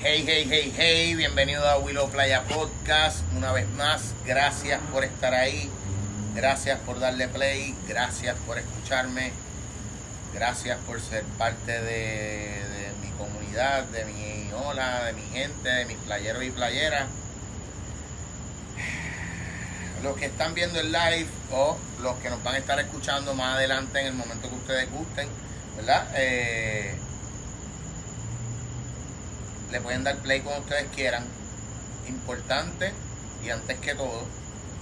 Hey, hey, hey, hey, bienvenido a Willow Playa Podcast. Una vez más, gracias por estar ahí. Gracias por darle play. Gracias por escucharme. Gracias por ser parte de, mi comunidad, de mi ola, de mi gente, de mis playeros y playeras. Los que están viendo el live o los que nos van a estar escuchando más adelante en el momento que ustedes gusten, ¿verdad? Eh, le pueden dar play cuando ustedes quieran. Importante y antes que todo,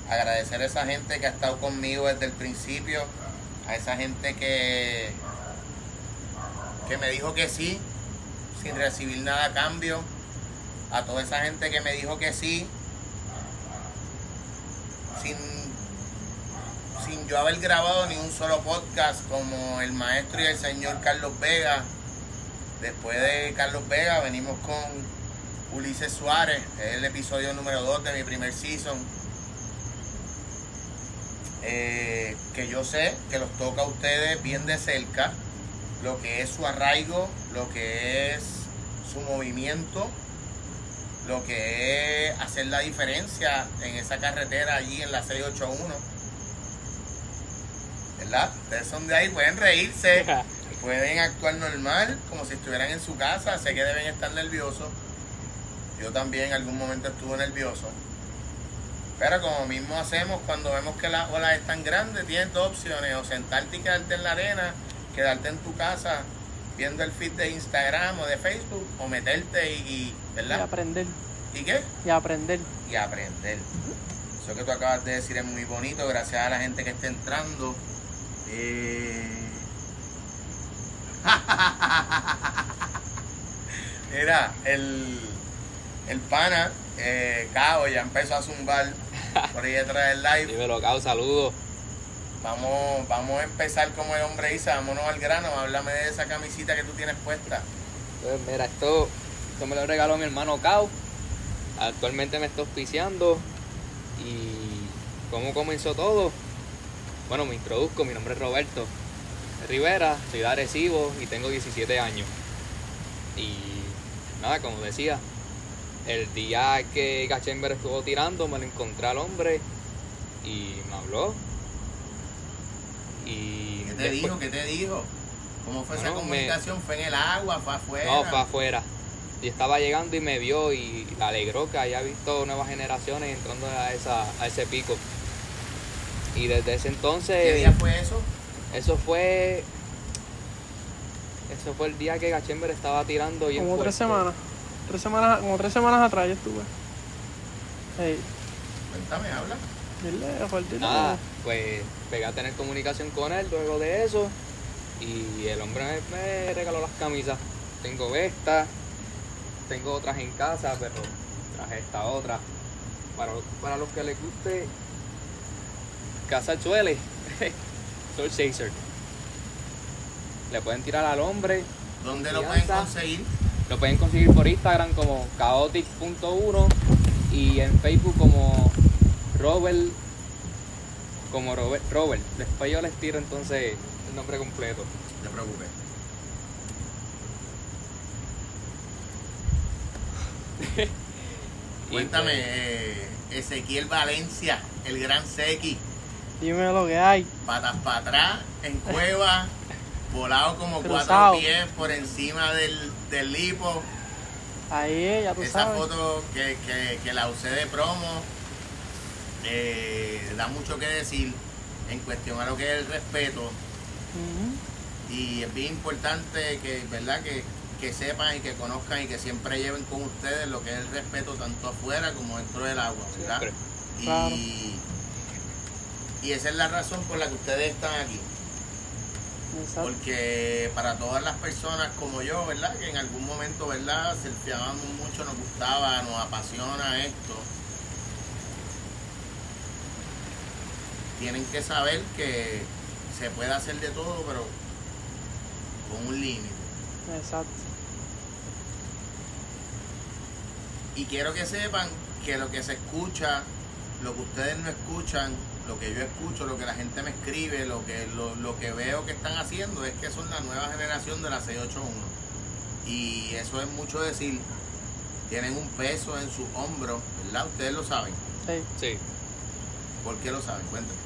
agradecer a esa gente que ha estado conmigo desde el principio, a esa gente que, que me dijo que sí, sin recibir nada a cambio, a toda esa gente que me dijo que sí, sin, sin yo haber grabado ni un solo podcast como el maestro y el señor Carlos Vega Después de Carlos Vega venimos con Ulises Suárez, es el episodio número 2 de mi primer season. Eh, que yo sé que los toca a ustedes bien de cerca, lo que es su arraigo, lo que es su movimiento, lo que es hacer la diferencia en esa carretera allí en la 681. ¿Verdad? Ustedes son de ahí, pueden reírse. pueden actuar normal, como si estuvieran en su casa. Sé que deben estar nerviosos. Yo también en algún momento estuve nervioso. Pero como mismo hacemos cuando vemos que las olas están grandes, tienes dos opciones, o sentarte y quedarte en la arena, quedarte en tu casa viendo el feed de Instagram o de Facebook, o meterte y, ¿verdad? Y aprender. ¿Y qué? Y aprender. Y aprender. Eso que tú acabas de decir es muy bonito, gracias a la gente que está entrando. Eh, Mira, el, el pana, eh, Cao, ya empezó a zumbar por ahí detrás del live. Dímelo, Cao, saludos. Vamos, vamos a empezar como el hombre dice, vámonos al grano, háblame de esa camisita que tú tienes puesta. Pues mira, esto, esto me lo regaló mi hermano Cao. Actualmente me está auspiciando. ¿Y cómo comenzó todo? Bueno, me introduzco, mi nombre es Roberto. Rivera, soy de Arecibo y tengo 17 años. Y nada, como decía, el día que Gachember estuvo tirando, me lo encontré al hombre y me habló. Y ¿Qué te dijo? ¿Qué te dijo? ¿Cómo fue esa comunicación? ¿Fue en el agua? ¿Fue afuera? No, fue afuera. Y estaba llegando y me vio y le alegró que haya visto nuevas generaciones entrando a, esa, a ese pico. Y desde ese entonces... ¿Qué día fue eso? Eso fue. Eso fue el día que Gachember estaba tirando y Como tres semanas. Tres semanas, como tres semanas atrás yo estuve. Hey. Cuéntame, habla. Dile, Nada, pues pegué a tener comunicación con él luego de eso. Y el hombre me, regaló las camisas. Tengo esta, tengo otras en casa, pero traje esta otra. Para, para los que les guste Casa Chuele. Soul Chaser. Le pueden tirar al hombre. ¿Dónde lo pueden conseguir? Lo pueden conseguir por Instagram como chaotic.1 y en Facebook como Robert como Robert, Robert. Después yo les tiro entonces el nombre completo. No te preocupes. Cuéntame, pues, eh, Ezequiel Valencia, el gran Seki. Dime lo que hay. Patas para atrás, en cueva, volado como cuatro pies por encima del, del lipo. Ahí, ya tú Esa foto que, que, la usé de promo eh, da mucho que decir en cuestión a lo que es el respeto. Y es bien importante que, ¿verdad? Que, que sepan y que conozcan y que siempre lleven con ustedes lo que es el respeto tanto afuera como dentro del agua, ¿verdad? Y, y esa es la razón por la que ustedes están aquí. Porque para todas las personas como yo, ¿verdad? Que en algún momento, ¿verdad? Surfeábamos mucho, nos gustaba, nos apasiona esto. Tienen que saber que se puede hacer de todo, pero con un límite. Exacto. Y quiero que sepan que lo que se escucha, lo que ustedes no escuchan, lo que yo escucho, lo que la gente me escribe, lo que, lo, que veo que están haciendo es que son la nueva generación de la 681. Y eso es mucho decir, tienen un peso en sus hombros, ¿verdad? Ustedes lo saben. Sí. Sí, ¿Por qué lo saben? Cuéntenme.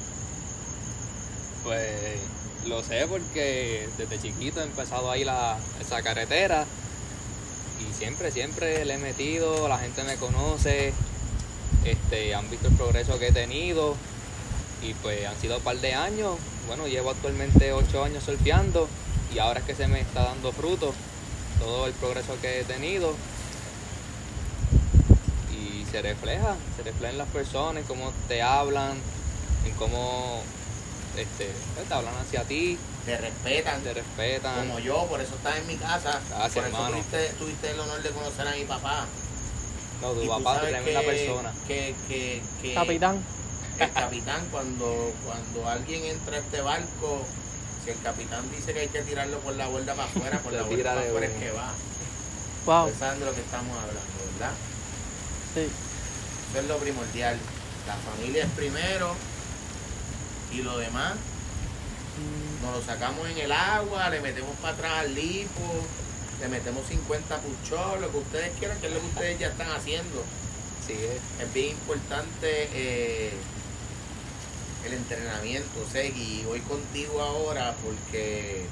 pues lo sé porque desde chiquito he empezado ahí la, esa carretera y siempre, siempre le he metido, la gente me conoce, este, han visto el progreso que he tenido y pues han sido un par de años. Bueno, llevo actualmente ocho años surfeando y ahora es que se me está dando fruto todo el progreso que he tenido y se refleja, se refleja en las personas, en cómo te hablan, en cómo este, pues, te hablan hacia ti, Te respetan, te respetan. como yo, por eso estás en mi casa. Gracias, por eso tuviste, tuviste el honor de conocer a mi papá. No, tu Y papá es que- persona. Que, que, que Capitán. El capitán, cuando, cuando alguien entra a este barco, si el capitán dice que hay que tirarlo por la borda para afuera, por Lo la borda para de afuera es que va. Wow. Ustedes saben de lo que estamos hablando, ¿verdad? Sí. Eso es lo primordial. La familia es primero y lo demás Mm, nos lo sacamos en el agua, le metemos para atrás al lipo, le metemos 50 puchos, lo que ustedes quieran, que es lo que ustedes ya están haciendo. Sí, es. Es bien importante eh, el entrenamiento, Segui. Voy contigo ahora porque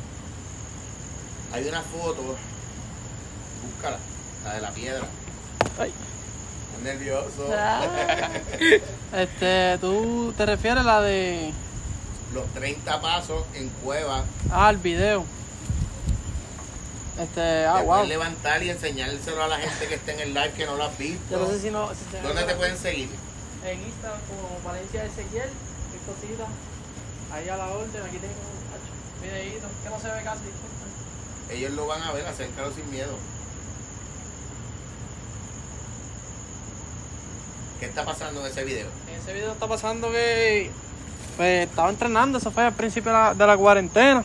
hay una foto, búscala, la de la piedra. Ay. Estás nervioso. Ah. Este, ¿tú te refieres a la de... Los 30 pasos en cueva. Ah, el video. Este, ah, wow. levantar y enseñárselo a la gente que está en el live que no lo has visto. Yo no sé si no... si ¿Dónde te pueden seguir? En Instagram como Valencia Ezequiel, qué cosita. Ahí a la orden, aquí tengo un videíto que no se ve casi, disculpen. Ellos lo van a ver, acércalo sin miedo. ¿Qué está pasando en ese video? En ese video está pasando que pues, estaba entrenando, eso fue al principio de la, de la cuarentena.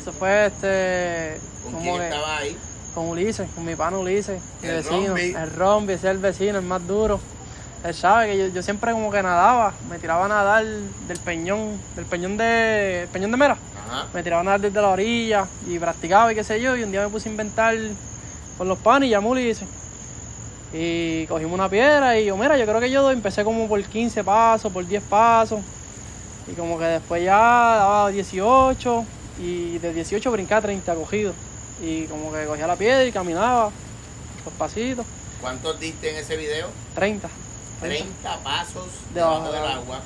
Eso fue este ¿Con como quién que estaba ahí? con Ulises, con mi pana Ulises, mi El vecino, Rombi. el Rombi, ese es el vecino, el más duro. Él sabe que yo, yo siempre como que nadaba, me tiraba a nadar del peñón, del peñón de, el peñón de Mera. Ajá. me tiraba a nadar desde la orilla y practicaba y qué sé yo, y un día me puse a inventar con los panes y llamé a Ulises. Y cogimos una piedra y yo, mira, yo creo que yo empecé como por 15 pasos, por 10 pasos, y como que después ya daba 18, y de 18 brincaba a 30 cogido. Y como que cogía la piedra y caminaba, los pasitos, ¿Cuántos diste en ese video? 30. 30 pasos Debajo del agua.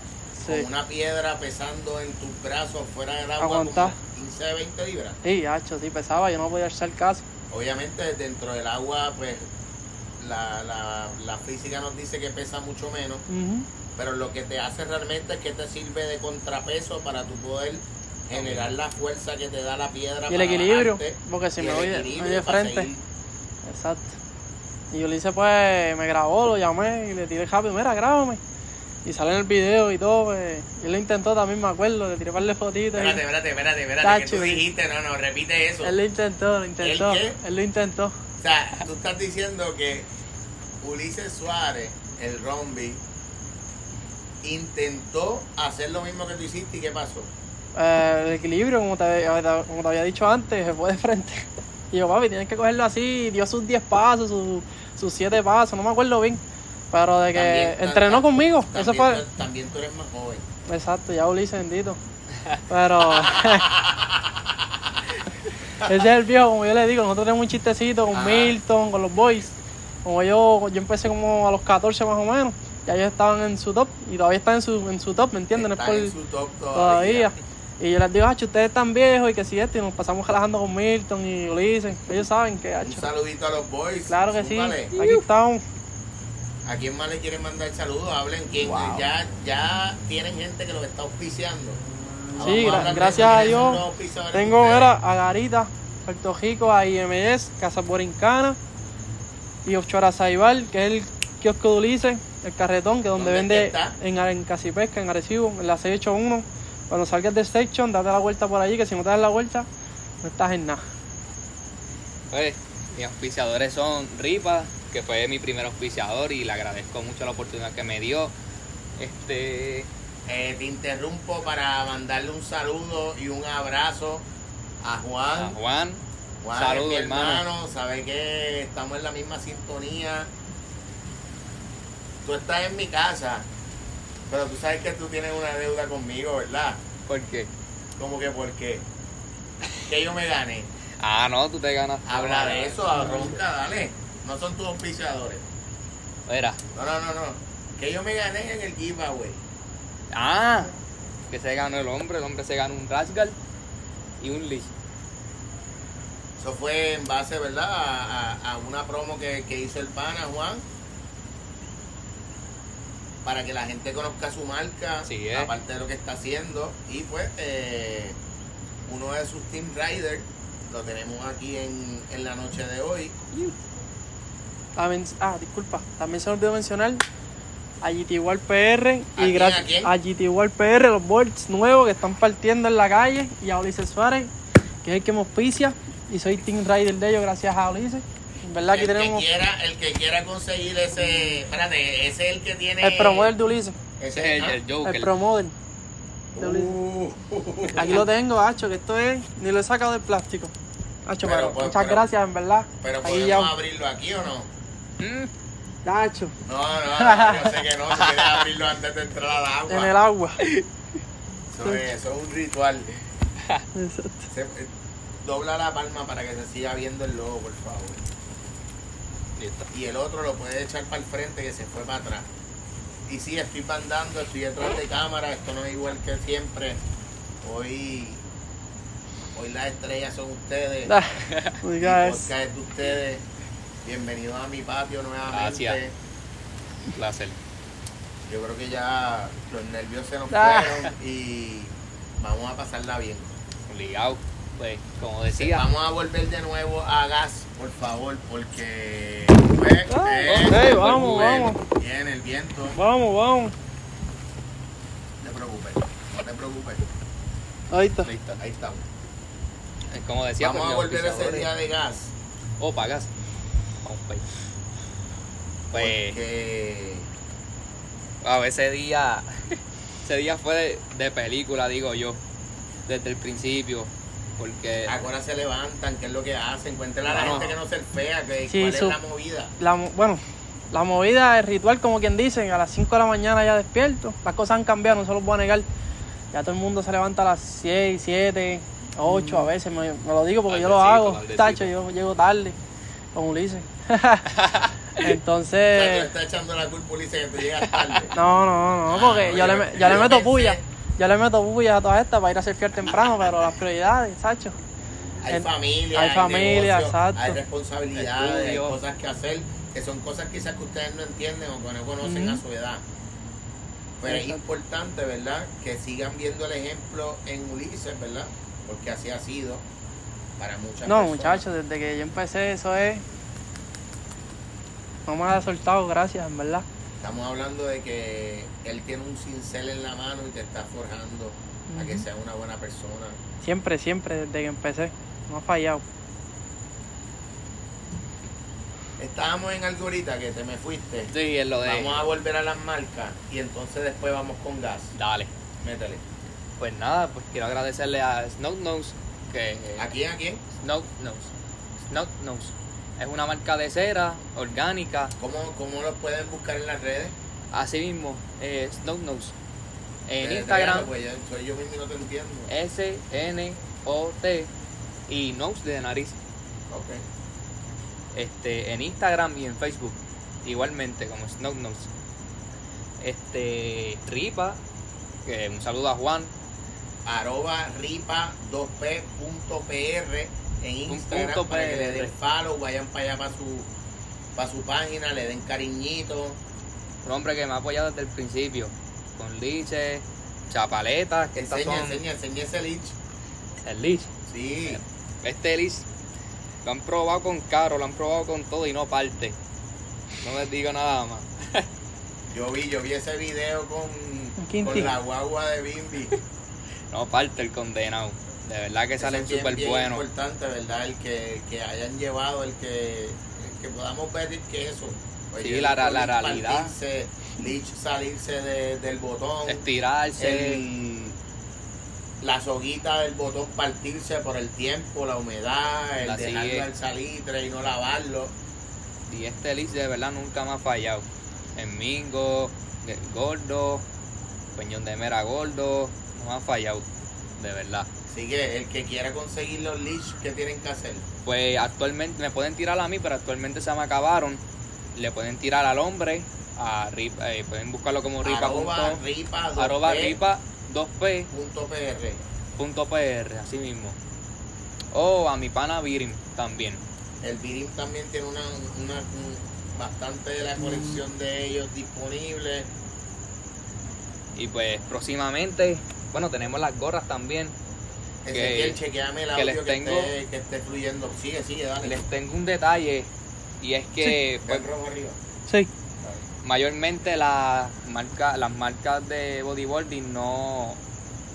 Sí. Con una piedra pesando en tus brazos fuera del agua Aguantar. como 15, 20 libras. Sí, hacho, sí, pesaba, yo no podía hacer caso. Obviamente dentro del agua, pues la, la, la física nos dice que pesa mucho menos, Ujú. pero lo que te hace realmente es que te sirve de contrapeso para tu poder generar la fuerza que te da la piedra. Y el para equilibrio, bajarte, porque si me voy de, de frente. seguir. Exacto. Y yo le hice pues, me grabó, lo llamé y le tiré rápido, mira, grábame. Y sale en el video y todo, pues. Y él lo intentó también, me acuerdo, le tiré un par de fotitos. Espérate, espérate, espérate, espérate, que tú dijiste, no, no, repite eso. Él lo intentó, lo intentó. qué? Él lo intentó. O sea, tú estás diciendo que Ulises Suárez, el Rombi, intentó hacer lo mismo que tú hiciste y ¿qué pasó? Eh, el equilibrio, como te, como te había dicho antes, se fue de frente. Y yo, papi, tienes que cogerlo así. Dio sus 10 pasos, sus, sus 7 pasos, no me acuerdo bien. Pero de que También- entrenó conmigo. También, Eso fue. también tú eres más joven. Exacto, ya Ulises bendito. Pero. Ese es el viejo, como yo le digo. Nosotros tenemos un chistecito con Ajá. Milton, con los boys. Como yo, yo empecé como a los 14 más o menos. Ya ellos estaban en su top y todavía están en su, en su top, ¿me entienden? No es Están por- en su top todavía. todavía. Y yo les digo, hacho, ustedes están viejos y que si esto, y nos pasamos relajando con Milton y Ulises. Ellos saben que, Un hacho. saludito a los boys. Claro que sí. Aquí estamos. ¿A quién más le quieren mandar saludos? Hablen quién. Wow. Ya, ya tienen gente que los está auspiciando. Sí, a gracias a ¿Quiénes son Dios. Tengo, mira, a Garita, Puerto Rico, a IMS, Casa Borincana y Offshore Saibal, que es el kiosco de Ulises, el carretón, que es donde ¿Dónde vende está? en, en Casipesca, en Arecibo, en la 681. Cuando salgas de Station, date la vuelta por allí, que si no te das la vuelta, no estás en nada. Pues, mis auspiciadores son Ripa, que fue mi primer auspiciador y le agradezco mucho la oportunidad que me dio. Este, Eh, te interrumpo para mandarle un saludo y un abrazo a a Juan, Juan, Juan es Saludos, mi hermano. sabe que estamos en la misma sintonía. Tú estás en mi casa, pero tú sabes que tú tienes una deuda conmigo, ¿verdad? ¿Por qué? Como que por qué. Que yo me gané. Ah, no, tú te ganas. Habla de eso, ronca, dale. No son tus auspiciadores. Mira. No, no, no, no. Que yo me gané en el giveaway. Ah, que se ganó el hombre. El hombre se ganó un Rasgal y un Lich. Eso fue en base, ¿verdad? A, a- a una promo que, que hizo el pana, Juan. Para que la gente conozca su marca, aparte de lo que está haciendo. Y pues, eh, uno de sus Team Riders lo tenemos aquí en, en la noche de hoy. También, ah, disculpa, también se me olvidó mencionar a GT World PR ¿A y gracias a a GT World PR, los bolts nuevos que están partiendo en la calle y a Ulises Suárez, que es el que me auspicia y soy Team Rider de ellos gracias a Ulises. Verdad aquí el, tenemos que quiera, el que quiera conseguir ese. Espérate, ese es el que tiene. el promodel de Ulises, Ese es el, ah, el Joker. el promodel. de Ulises. Uh, Aquí lo tengo, Hacho, que esto es, ni lo he sacado del plástico. Hacho, Pero, pero, pues, muchas pero- gracias, en verdad. Pero Ahí podemos ya, abrirlo aquí o no? Mm, Hacho, No, no, no, yo sé que no. Si quieres abrirlo antes de entrar al agua. en el agua. Eso es, eso es un ritual. Exacto. Se- eh, dobla la palma para que se siga viendo el logo, por favor. Y el otro lo puede echar para el frente que se fue para atrás. Y sí, estoy bandando, estoy detrás de cámara, esto no es igual que siempre. Hoy, hoy las estrellas son ustedes. Ah, podcast es. de ustedes. Bienvenidos a mi patio nuevamente. Gracias. Placer. Yo creo que ya los nervios se nos Ah. fueron y vamos a pasarla bien. Obligado. Pues, como decía. Vamos a volver de nuevo a gas, por favor, porque pues, Ah, eh, ok, vamos, bueno, vamos. Viene el viento. Vamos, vamos. No te preocupes, no te preocupes. Ahí está. Listo. Ahí estamos. Eh, Como decía, Vamos pues, a volver ese auspiciadores- día de gas. Oh, pagas. Vamos, pues. Pues, Porque wow, ese día. ese día fue de, de película, digo yo. Desde el principio. Porque. a qué hora se levantan, qué es lo que hacen. Cuéntale a la Bueno. gente que no se fea, que Sí, cuál su- es la movida. La, bueno, la movida, el ritual, como quien dicen, a las 5 de la mañana ya despierto. Las cosas han cambiado, no se los voy a negar. Ya todo el mundo se levanta a las 6, 7, 8 a veces. Me, me lo digo porque yo lo hago. tardecito. Tacho, yo llego tarde, como Ulises. O sea, Entonces, estás echando la culpa, Ulises, que tú llegas tarde. no, no, no, porque Ah, yo, yo- le, yo le meto puya. Yo le meto puya a todas estas para ir a surfear temprano, pero las prioridades, Sacho. Hay familia, hay hay, familia, negocio, exacto. hay responsabilidades, hay cosas que hacer, que son cosas quizás que ustedes no entienden o que no conocen a su edad. Pero es importante, ¿verdad? Que sigan viendo el ejemplo en Ulises, ¿verdad? Porque así ha sido para muchas No, personas. muchachos, desde que yo empecé, eso es. No me ha soltado, gracias, en verdad. Estamos hablando de que él tiene un cincel en la mano y te está forjando a que Ujú. sea una buena persona. Siempre, siempre, desde que empecé. No ha fallado. Estábamos en algo ahorita que te me fuiste. Sí, es lo de. Vamos a volver a las marcas y entonces después vamos con gas. Dale. Métele. Pues nada, pues quiero agradecerle a Snow Nose. Que. ¿A quién? ¿A quién? Snow Nose. Snow Nose. Es una marca de cera, orgánica. ¿Cómo, ¿Cómo los pueden buscar en las redes? Así mismo, eh, Snow Nose. En Instagram, pues, soy yo mismo y no te entiendo. S-N-O-T y Nose de nariz. Ok. Este, en Instagram y en Facebook. Igualmente, como Snow Nose. Este, Ripa, que un saludo a Juan. Arroba ripa2p.pr en Instagram punto para que le den follow, vayan para allá para su, para su página, le den cariñito. Un hombre que me ha apoyado desde el principio. Con liches, chapaletas, que estas Enseña, son enseña, enseña ese lich. el lich. Sí. Este lich lo han probado con caro, lo han probado con todo y no parte. No les digo nada más. Yo vi, yo vi ese video con, con la guagua de Bimbi. No parte el condenado. De verdad que Eso salen es súper buenos. importante, ¿verdad? El que, que hayan llevado, el que, el que podamos ver que eso. Pues Sí, la- Lich realidad. Lich salirse de- del botón. Estirarse. el- la soguita del botón partirse por el tiempo, la humedad, el La dejarlo sigue. al salitre y no lavarlo. Y este elixir de verdad nunca me ha fallado. En Mingo, gordo, Peñón de Mera gordo, no me ha fallado. De verdad. Así que el que quiera conseguir los leash, ¿qué tienen que hacer? Pues actualmente me pueden tirar a mí, pero actualmente se me acabaron. Le pueden tirar al hombre, a Ripa, eh, pueden buscarlo como ripa. Arroba punto- ripa, dos arroba P, ripa 2p punto PR. punto pr, así mismo. O a mi pana Virim también. El Birim también tiene una, una- un- bastante de la colección de ellos disponible. Y pues próximamente, bueno, tenemos las gorras también. Ezequiel, chequeame el que audio les que, tengo- esté, que esté fluyendo. Sigue, sigue, dale. Les tengo un detalle y es que pues, rojo arriba. Sí. mayormente las marcas las marcas de bodyboarding no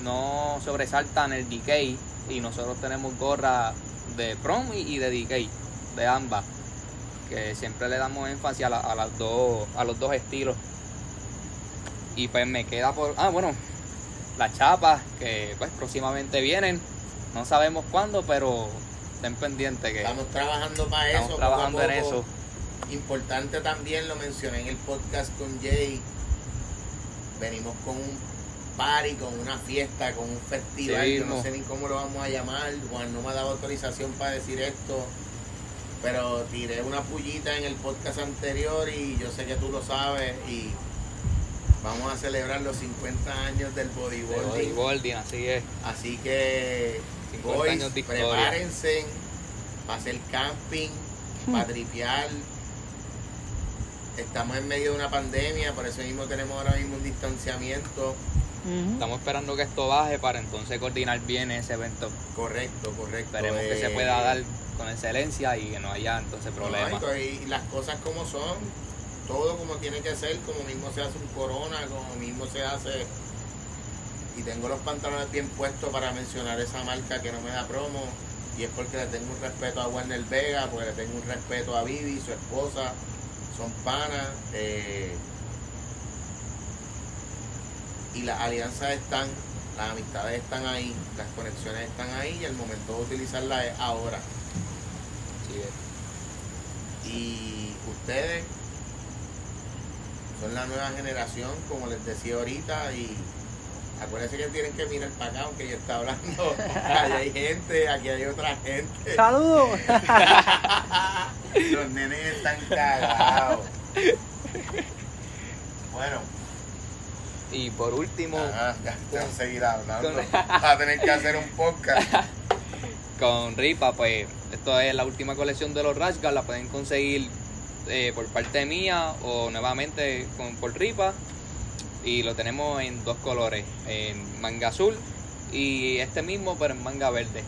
no sobresaltan el decay y nosotros tenemos gorras de prom y, y de decay de ambas que siempre le damos énfasis a, la- a las dos a los dos estilos y pues me queda por ah bueno las chapas que pues próximamente vienen no sabemos cuándo pero estén pendientes que Estamos trabajando para eso. estamos poco a trabajando en eso Importante también, lo mencioné en el podcast con Jay. Venimos con un party, con una fiesta, con un festival. Sí Yo no sé ni cómo lo vamos a llamar. Juan no me ha dado autorización para decir esto. Pero tiré una pullita en el podcast anterior y yo sé que tú lo sabes. Y vamos a celebrar los 50 años del de bodyboarding. bodyboarding así es Así que, 50 boys, años de historia. prepárense para hacer camping, para tripear. Estamos en medio de una pandemia, por eso mismo tenemos ahora mismo un distanciamiento. Estamos esperando que esto baje para entonces coordinar bien ese evento. Correcto, correcto. Esperemos que Eh, se pueda dar con excelencia y que no haya entonces problemas. no, y las cosas como son, todo como tiene que ser, como mismo se hace un corona, como mismo se hace. Y tengo los pantalones bien puestos para mencionar esa marca que no me da promo. Y es porque le tengo un respeto a Warner Vega, porque le tengo un respeto a Vivi, su esposa. Son panas. eh, y las alianzas están, las amistades están ahí, las conexiones están ahí y el momento de utilizarlas es ahora. Es. Y ustedes son la nueva generación, como les decía ahorita, y acuérdense que tienen que mirar para acá, aunque yo está hablando. Allá hay gente, aquí hay otra gente. Saludos. Los nenes están cagados. Bueno, Y por último, ajá, ya tengo que seguir hablando. Con- Vas a tener que hacer un podcast. con Ripa, pues esto es la última colección de los Rash Guard, la pueden conseguir eh, por parte mía o nuevamente con, por Ripa. Y lo tenemos en dos colores, en manga azul y este mismo pero en manga verde.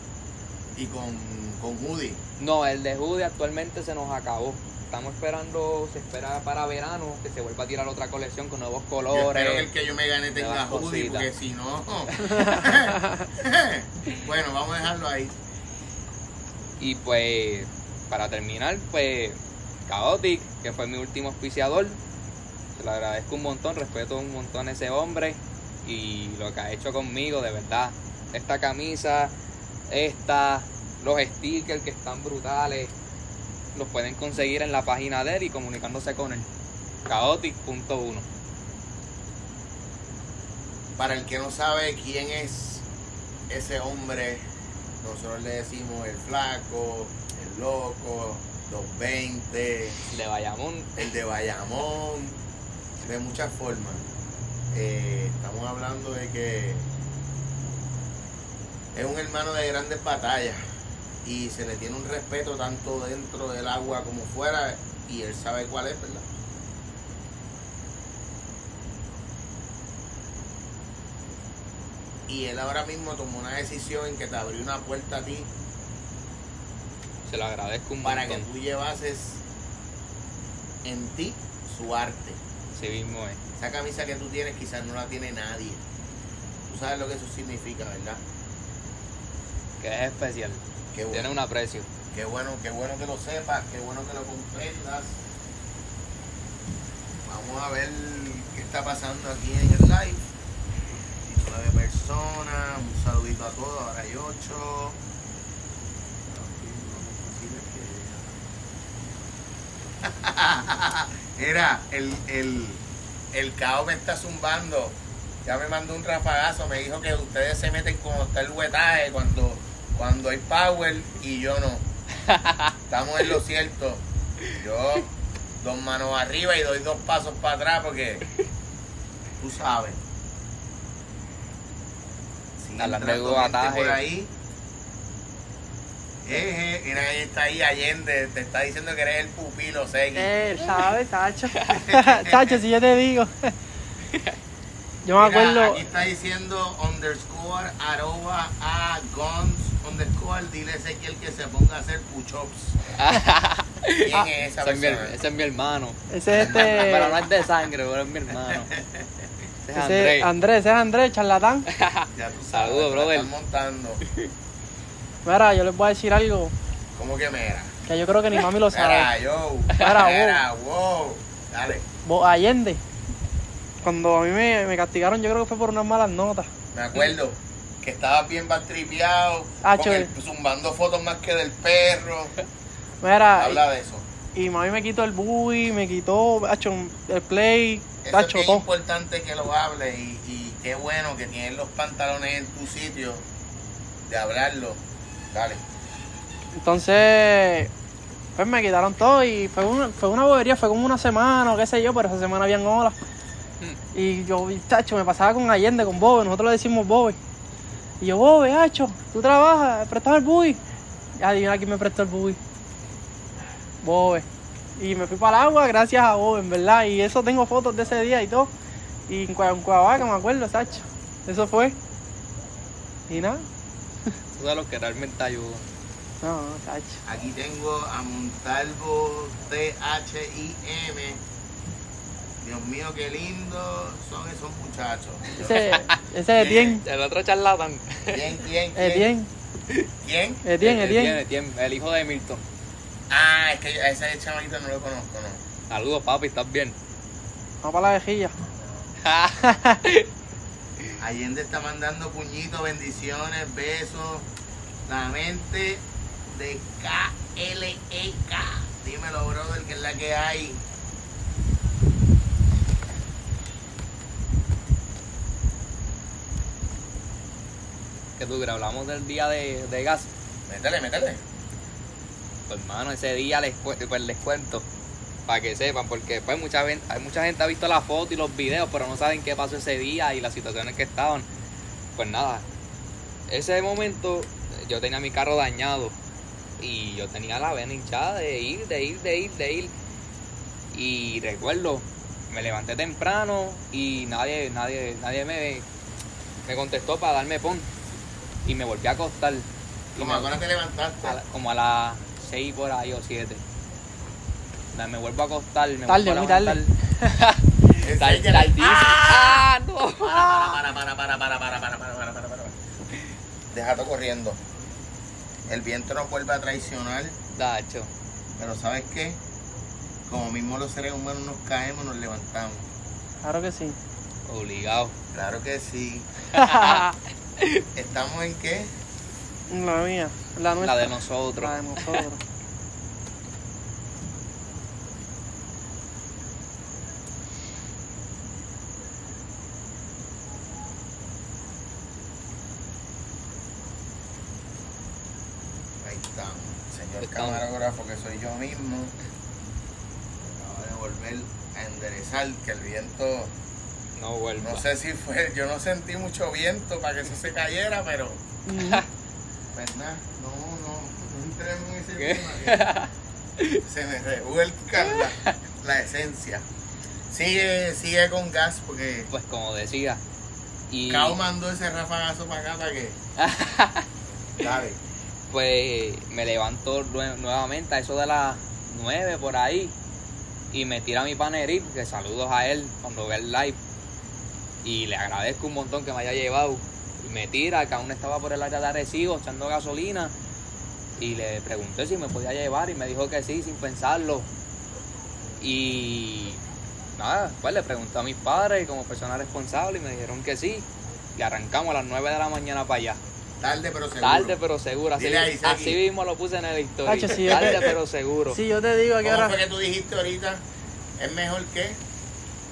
Y con, con Woody. No, el de Judy actualmente se nos acabó. Estamos esperando, se espera para verano que se vuelva a tirar otra colección con nuevos Yo espero que colores. el que yo me gane tenga cositas. porque si no. bueno, vamos a dejarlo ahí. Y pues, para terminar, pues, Chaotic, que fue mi último auspiciador. Se lo agradezco un montón, respeto un montón a ese hombre y lo que ha hecho conmigo, de verdad. Esta camisa, esta, los stickers que están brutales, los pueden conseguir en la página de él y comunicándose con él. Chaotic.1. Para el que no sabe quién es ese hombre, nosotros le decimos el flaco, el loco, los 20, De Bayamón. el de Bayamón, de muchas formas. Eh, estamos hablando de que es un hermano de grandes batallas y se le tiene un respeto tanto dentro del agua como fuera y él sabe cuál es, ¿verdad? Y él ahora mismo tomó una decisión en que te abrió una puerta a ti se lo agradezco un para que tú llevases en ti su arte. Sí mismo es. Esa camisa que tú tienes quizás no la tiene nadie. Tú sabes lo que eso significa, ¿verdad? Que es especial. Qué. Tiene un aprecio. Qué bueno, qué bueno que lo sepas, qué bueno que lo comprendas. Vamos a ver qué está pasando aquí en el live. 19 personas, un saludito a todos, ahora hay 8. Mira, el, el, el cao me está zumbando. Ya me mandó un rafagazo, me dijo que ustedes se meten cuando está el huetaje, cuando, cuando hay power y yo no. Estamos en lo cierto. Yo dos manos arriba y doy dos pasos para atrás porque tú sabes. Si Hablando por ahí, eh, eh, mira, ahí está ahí Allende, te está diciendo que eres el pupilo, Segui. Eh, ¿sabes, Tacho? Tacho, si yo te digo. Yo me Mira, acuerdo. Aquí está diciendo underscore arroba a guns underscore. Dile Ezequiel que se ponga a hacer push-ups. ¿Quién es esa ese, es mi, persona? ese es mi hermano. Ese es Pero no este. es de sangre, pero es mi hermano. Ese es Andrés. Andrés, ese es Andrés, charlatán. Ya tú sabes, Saludos, brother. Están montando. Mira, yo les voy a decir algo ¿Cómo que mira? que yo creo que ni mami lo Mira, sabe. yo. Mira, Mira, wow. Dale. Vos, Allende, cuando a mí me, me castigaron, yo creo que fue por unas malas notas. Me acuerdo que estabas bien batripeado. Ah, zumbando fotos más que del perro. Mira, Habla de eso. y, mami me quitó el bui, me quitó hacho, el play, Eso es tacho, bien todo. importante que lo hables y, y qué bueno que tienes los pantalones en tu sitio de hablarlo. Dale. Entonces, pues me quitaron todo y fue una, fue una bobería, fue como una semana o qué sé yo, pero esa semana habían olas. Y yo, y, tacho, me pasaba con Allende, con Bobe, nosotros le decimos Bobe. Y yo, Bobe, hacho, tú trabajas, préstame el bui. Y adivina quién me prestó el bui. Bobe. Y me fui para el agua gracias a Bobe, en verdad. Y eso tengo fotos de ese día y todo. Y en, Cua- en Cuavaca, me acuerdo, tacho. Eso fue. Y nada. De los que realmente ayudan. No, no, tacho. Aquí tengo a Montalvo T-H-I-M. Dios mío, qué lindo son esos muchachos. Ese, ese es Etienne. El otro charlatán. ¿Quién, quién, quién? Etienne. ¿Quién? Etienne, Etienne. Etienne, el hijo de Milton. Ah, es que a ese chamaquito no lo conozco, ¿no? Saludos, papi, ¿estás bien? Vamos para la vejilla. Allende está mandando puñitos, bendiciones, besos. La mente de KLEK. Dímelo, brother, que es la que hay. que tú hablamos del día de, de gas. Métele, métele. Pues hermano, ese día les, cu- pues, les cuento. Para que sepan, porque pues mucha gente, hay mucha gente ha visto la foto y los videos, pero no saben qué pasó ese día y las situaciones que estaban. Pues nada, ese momento yo tenía mi carro dañado y yo tenía la vena hinchada de ir, de ir, de ir, de ir. Y recuerdo, me levanté temprano y nadie, nadie, nadie me, me contestó para darme pon. Y me volví a acostar. Me- ahora te levantaste. a la- como a las 6 por ahí o 7. Me vuelvo a acostar, me Tarde, vuelvo a muy tarde. levantar. Tar- Enséñale. tardísimo. ¡Ah, no! Para, para, para, para, para, para, para, para, para, para, para. Déjate corriendo. El viento nos vuelve a traicionar, Dacho. pero ¿sabes qué? Como mismo los seres humanos nos caemos, nos levantamos. Claro que sí. Obligado. Claro que sí. ¿Estamos en qué? la mía, la nuestra. La de nosotros. La de nosotros. Ahí estamos. Señor Estamos. camarógrafo, que Acabo de volver a enderezar, que el viento, No vuelva. no sé si fue, yo no sentí mucho viento para que eso se cayera, pero pues nada, no, no, no entremos en ese ¿Qué? tema. que Se me revuelca la, la esencia. Sigue, sigue con gas porque Pues como decía. Y Cao mandó ese rafagazo para acá para que. Dale. pues me levanto nue- nuevamente a eso de las 9 por ahí. Y me tira mi paneril, que saludos a él cuando ve el live. Y le agradezco un montón que me haya llevado. Y me tira, que aún estaba por el área de Arecibo echando gasolina. Y le pregunté si me podía llevar y me dijo que sí, sin pensarlo. Y nada, pues le pregunté a mis padres como persona responsable y me dijeron que sí. y arrancamos a las 9 de la mañana para allá. Tarde pero seguro. Tarde pero seguro. Así, ahí, así mismo lo puse en el historia. Hacho, sí, yo Tarde te- pero seguro. Sí, yo te digo a qué ¿Cómo hora. fue que tú dijiste ahorita? ¿Es mejor que?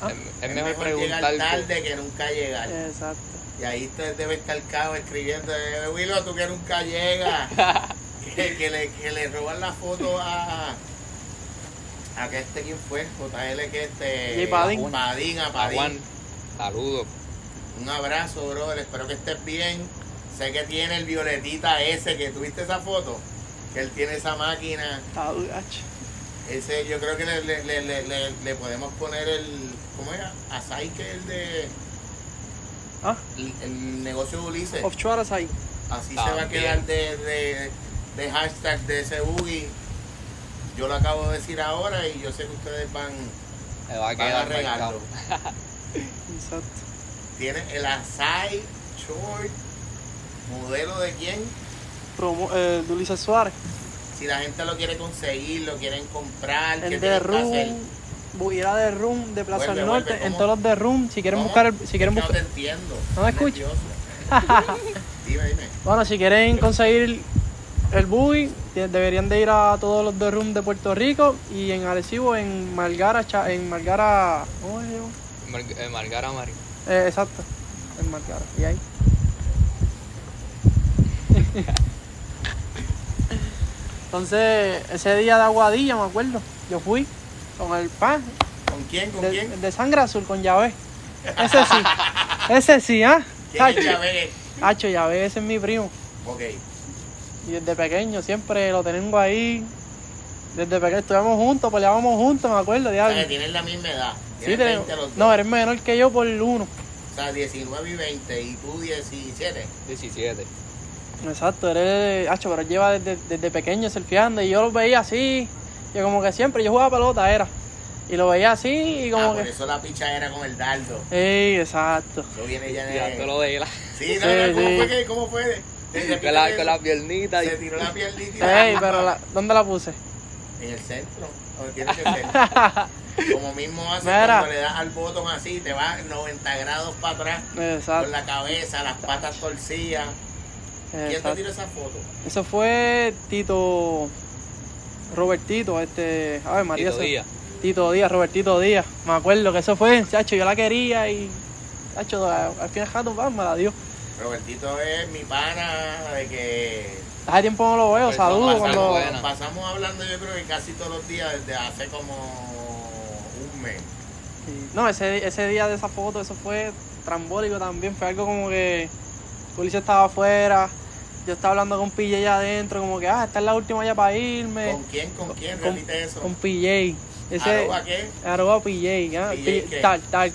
Ah. Es, es mejor preguntar. llegar tarde que nunca llegar. Exacto. Y ahí te debe estar cao escribiendo, eh, Willow, tú que nunca llegas. que, que le, que le roban la foto a... A que este, ¿quién fue? JL que este... J Padín. a Padín, a A Padín. Juan, saludos. Un abrazo, brother. Espero que estés bien. Sé que tiene el violetita ese, que tuviste esa foto. Que él tiene esa máquina. Ah. Ese, yo creo que le, le, le, le, le- podemos poner el. ¿Cómo era? Asai, que es el de. Ah, El, el negocio de Ulises. offshore ahí. Así se va a quedar de, de, de hashtag de ese boogie. Yo lo acabo de decir ahora y yo sé que ustedes van. Va a Van a. Exacto. Tiene el Asai Short. ¿Modelo de quién? Promo, eh, de Ulises Suárez. Si la gente lo quiere conseguir, lo quieren comprar, ¿qué El de? Room. Buguera de Room de Plaza Vuelve, del Norte. vuelve, en todos los de Room. Si quieren ¿Cómo? buscar el, si quieren buscar. No te entiendo. No me escucho. dime, dime. Bueno, si quieren conseguir el buggy, de- deberían de ir a todos los de Room de Puerto Rico y en Arecibo, en Margara, en Margara, ¿cómo se llama? Mar- eh, Margara Mari. Eh, exacto, en Margara. Y ahí. Entonces, ese día de Aguadilla, me acuerdo, yo fui con el pan ¿Con quién? ¿Con de, quién? de sangre azul con llave. Ese sí, ese sí, ¿ah? ¿Quién es Hacho, Llave? Hacho, llave, ese es mi primo. Ok. Y desde pequeño siempre lo tengo ahí. Desde pequeño estuvimos juntos, peleábamos juntos, me acuerdo. O diablo. sea, que tienen la misma edad. Sí, Tienen tenemos- 20 los dos. no, eres menor que yo por uno. O sea, 19 y 20 y tú 17. 17. Exacto, eres, hacho, pero él lleva desde, desde pequeño surfeando y yo lo veía así. Yo como que siempre, yo jugaba pelota, era. Y lo veía así y como ah, por que... eso la picha era con el dardo. Ey, exacto. Eso viene ya Ya te de... lo de la. Sí, no, Sí, no, ¿cómo sí. fue que? ¿Cómo fue? Desde Con la, con la piernita. Se Y, tiró la piernita y la Ey, pero la, ¿dónde la puse? En el centro. Donde tiene que ser. Como mismo hace Mira. cuando le das al botón así, te vas 90 grados para atrás. Con Exacto. la cabeza, las patas torcidas. ¿Quién te tiró esa foto? Eso fue Tito... Robertito, este... A ver, María. Tito Díaz. Tito Díaz, Robertito Díaz. Me acuerdo que eso fue, chacho, yo la quería y. Chacho, al al fin y al cabo, va, me la dio. Robertito es mi pana de que Hace tiempo no lo veo, Pues, saludos pasamos, cuando. buena. pasamos hablando yo creo que casi todos los días desde hace como un mes. Sí. No, ese, ese día de esa foto, eso fue trambólico también. Fue algo como que. Ulises estaba afuera, yo estaba hablando con PJ allá adentro, como que, ah, esta es la última ya para irme. ¿Con quién? ¿Con quién? Con- Repite eso. Con PJ. Ese. ¿Arroba qué? Arroba PJ, ah, PJ tal, tal.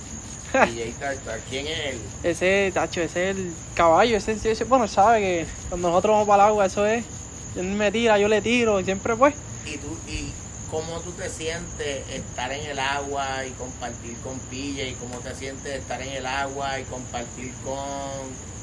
¿Quién es él? Ese, tacho, ese es el caballo, ese, ese, bueno, sabe que cuando nosotros vamos para el agua, eso es, él me tira, yo le tiro, siempre pues, ¿Y tú, y cómo tú te sientes estar en el agua y compartir con? ¿Y cómo te sientes estar en el agua y compartir con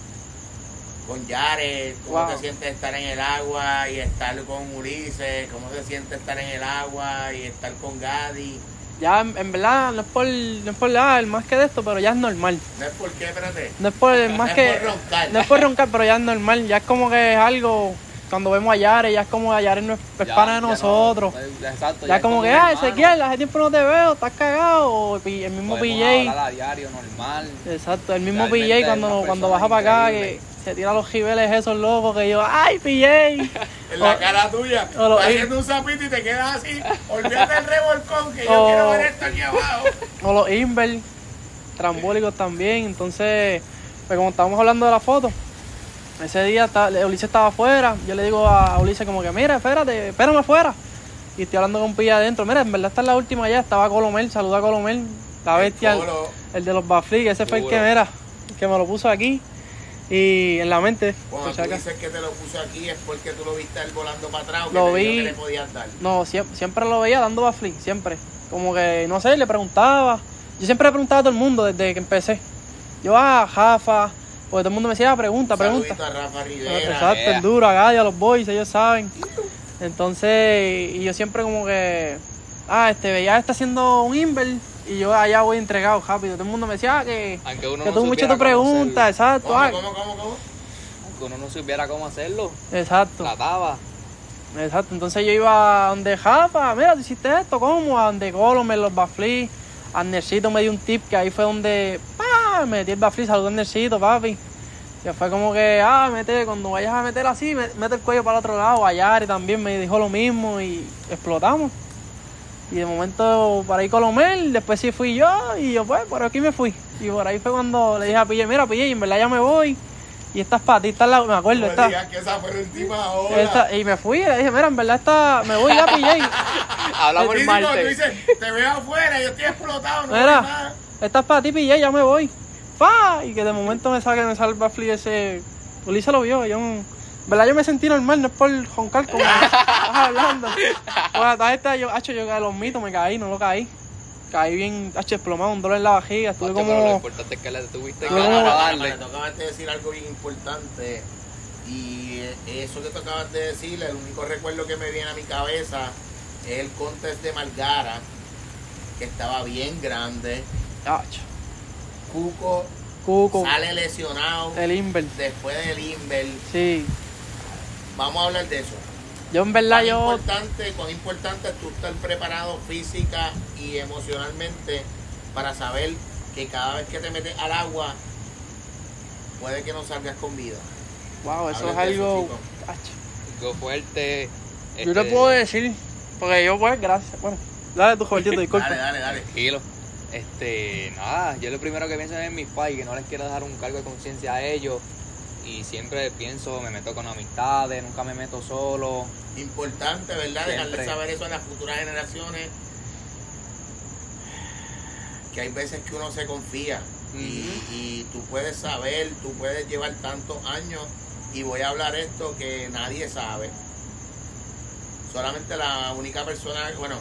con Jared? ¿Cómo Wow. te sientes estar en el agua y estar con Ulises? ¿Cómo te sientes estar en el agua y estar con Gadi? ya en, en verdad, no es por, no es por nada, el más que de esto, pero ya es normal. No es por qué, espérate. No es por el No más es que, por roncar. no es por roncar, pero ya es normal, ya es como que es algo, cuando vemos a Yare, ya es como a Yare no es, es Ya- pana de ya no- nosotros. exacto. ya es como que, ah. Ezequiel, hace tiempo no te veo, estás cagado, o el mismo Podemos PJ. a diario, normal. Exacto, el mismo Realmente PJ cuando, cuando baja para acá, que se tira los gibeles esos locos, que yo, ¡ay, PJ! En la O- cara tuya. o lo- haciendo un zapito y te quedas así. Olvídate del revolcón que yo O- quiero ver esto aquí abajo. o los Inver, trambólicos también. Entonces, pues como estábamos hablando de la foto, ese día está- Ulises estaba afuera. Yo le digo a Ulises como que, mira, espérate, espérame afuera. Y estoy hablando con Pilla adentro. Mira, en verdad esta es la última ya. Estaba Colomel, saluda a Colomel, la bestia, el, el de los Bafli, ese fue el que, mira, el que me lo puso aquí. Y en la mente, Cuando por si tú acaso. dices que te lo puso aquí es porque tú lo viste él volando para atrás o que Lo dijo vi. que le podías dar. No, siempre, siempre lo veía dando bafli, siempre. Como que, no sé, le preguntaba. Yo siempre le preguntaba a todo el mundo desde que empecé. Yo a Jafa, porque todo el mundo me decía, "Ah, pregunta, pregunta. A Rafa Rivera. Exacto, el duro, a Gadia, a los boys, ellos saben. Entonces, y yo siempre como que, ah, este, ya está haciendo un inver, y yo allá voy entregado rápido. Todo el mundo me decía ah, que, Aunque uno que no tú mucho tu pregunta, exacto. ¿Cómo, cómo, cómo, cómo? Aunque uno no supiera cómo hacerlo, Exacto, trataba. exacto. Entonces yo iba a donde Japa, mira, tú hiciste esto, ¿cómo? A donde Colomel, los Bafli. Andercito me dio un tip que ahí fue donde, ¡pah! Metí el Bafli, saludó a Andercito, papi. Que fue como que, ah, mete, cuando vayas a meter así, me- mete el cuello para el otro lado. Ayari también me dijo lo mismo y explotamos. Y de momento para ahí Colomel, después sí fui yo y yo pues por aquí me fui. Y por ahí fue cuando le dije a Pille, mira Pille, en verdad ya me voy. Y estas patitas, la, me acuerdo, esta, que esa fue la última hora. esta- y me fui y le dije, mira, en verdad está, me voy ya Pille. Hablamos el cuando tú martes. dices, te veo afuera, yo estoy explotado, no Mira. nada. Estas para ti Pille, ya me voy. ¡Fa! Y que de momento me saque, me sale el baffle ese. Ulises lo vio, yo en verdad yo me sentí normal, no es por joncar como estás hablando. Pues hasta esta yo, hacho, yo caí los mitos, me caí, no lo caí. Caí bien, hacho, desplomado, un dolor en la vejiga, estuve Macho, pero lo como. importante es que le tuviste que darle. Tú acabas de decir algo bien importante. Y eso que tú acabas de decir, el único recuerdo que me viene a mi cabeza es el contest de Margara, que estaba bien grande. Hacho, Cuco Cuco, sale lesionado el Inver, después del Inver. sí. Vamos a hablar de eso. Yo en verdad Cuán yo. importante, cuán importante es tú estar preparado física y emocionalmente para saber que cada vez que te metes al agua puede que no salgas con vida. Wow, eso es Hablen algo. fuerte. Yo te este, puedo decir, porque yo pues, gracias. Bueno, dale tu Robertito, disculpa. Dale, dale, dale. Tranquilo. Este, nada, yo lo primero que pienso es en mis pais, que no les quiero dejar un cargo de conciencia a ellos. Y siempre pienso, me meto con amistades, nunca me meto solo. Importante, ¿verdad? Dejarle Siempre. saber eso a las futuras generaciones. Que hay veces que uno se confía. y, y tú puedes saber, tú puedes llevar tantos años. Y voy a hablar esto que nadie sabe. Solamente la única persona, bueno,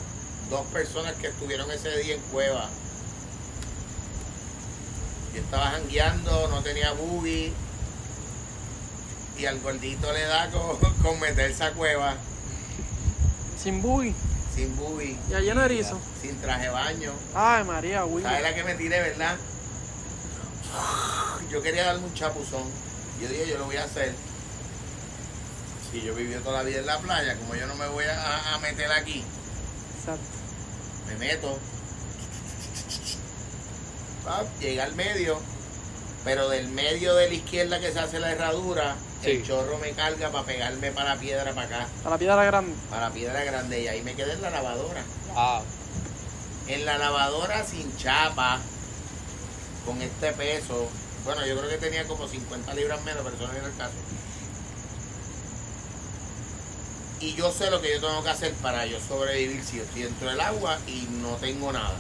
dos personas que estuvieron ese día en Cueva. Yo estaba jangueando, no tenía boogie. Y al gordito le da con, con meterse a cueva Sin buggy. sin boogie, Ya lleno de erizo. sin traje baño. Ay, María, güey. ¿Sabes la que me tiré, verdad? Yo quería darme un chapuzón. Yo dije, yo lo voy a hacer. Si yo viví toda la vida en la playa, como yo no me voy a, a meter aquí, Exacto. me meto. Pap, Llega al medio, pero del medio de la izquierda que se hace la herradura, el chorro me carga para pegarme para la piedra para acá, A la piedra grande. para la piedra grande, y ahí me quedé en la lavadora. Wow. En la lavadora sin chapa, con este peso, bueno, yo creo que tenía como 50 libras menos, pero eso no era el caso. Y yo sé lo que yo tengo que hacer para yo sobrevivir si yo estoy dentro del agua y no tengo nada.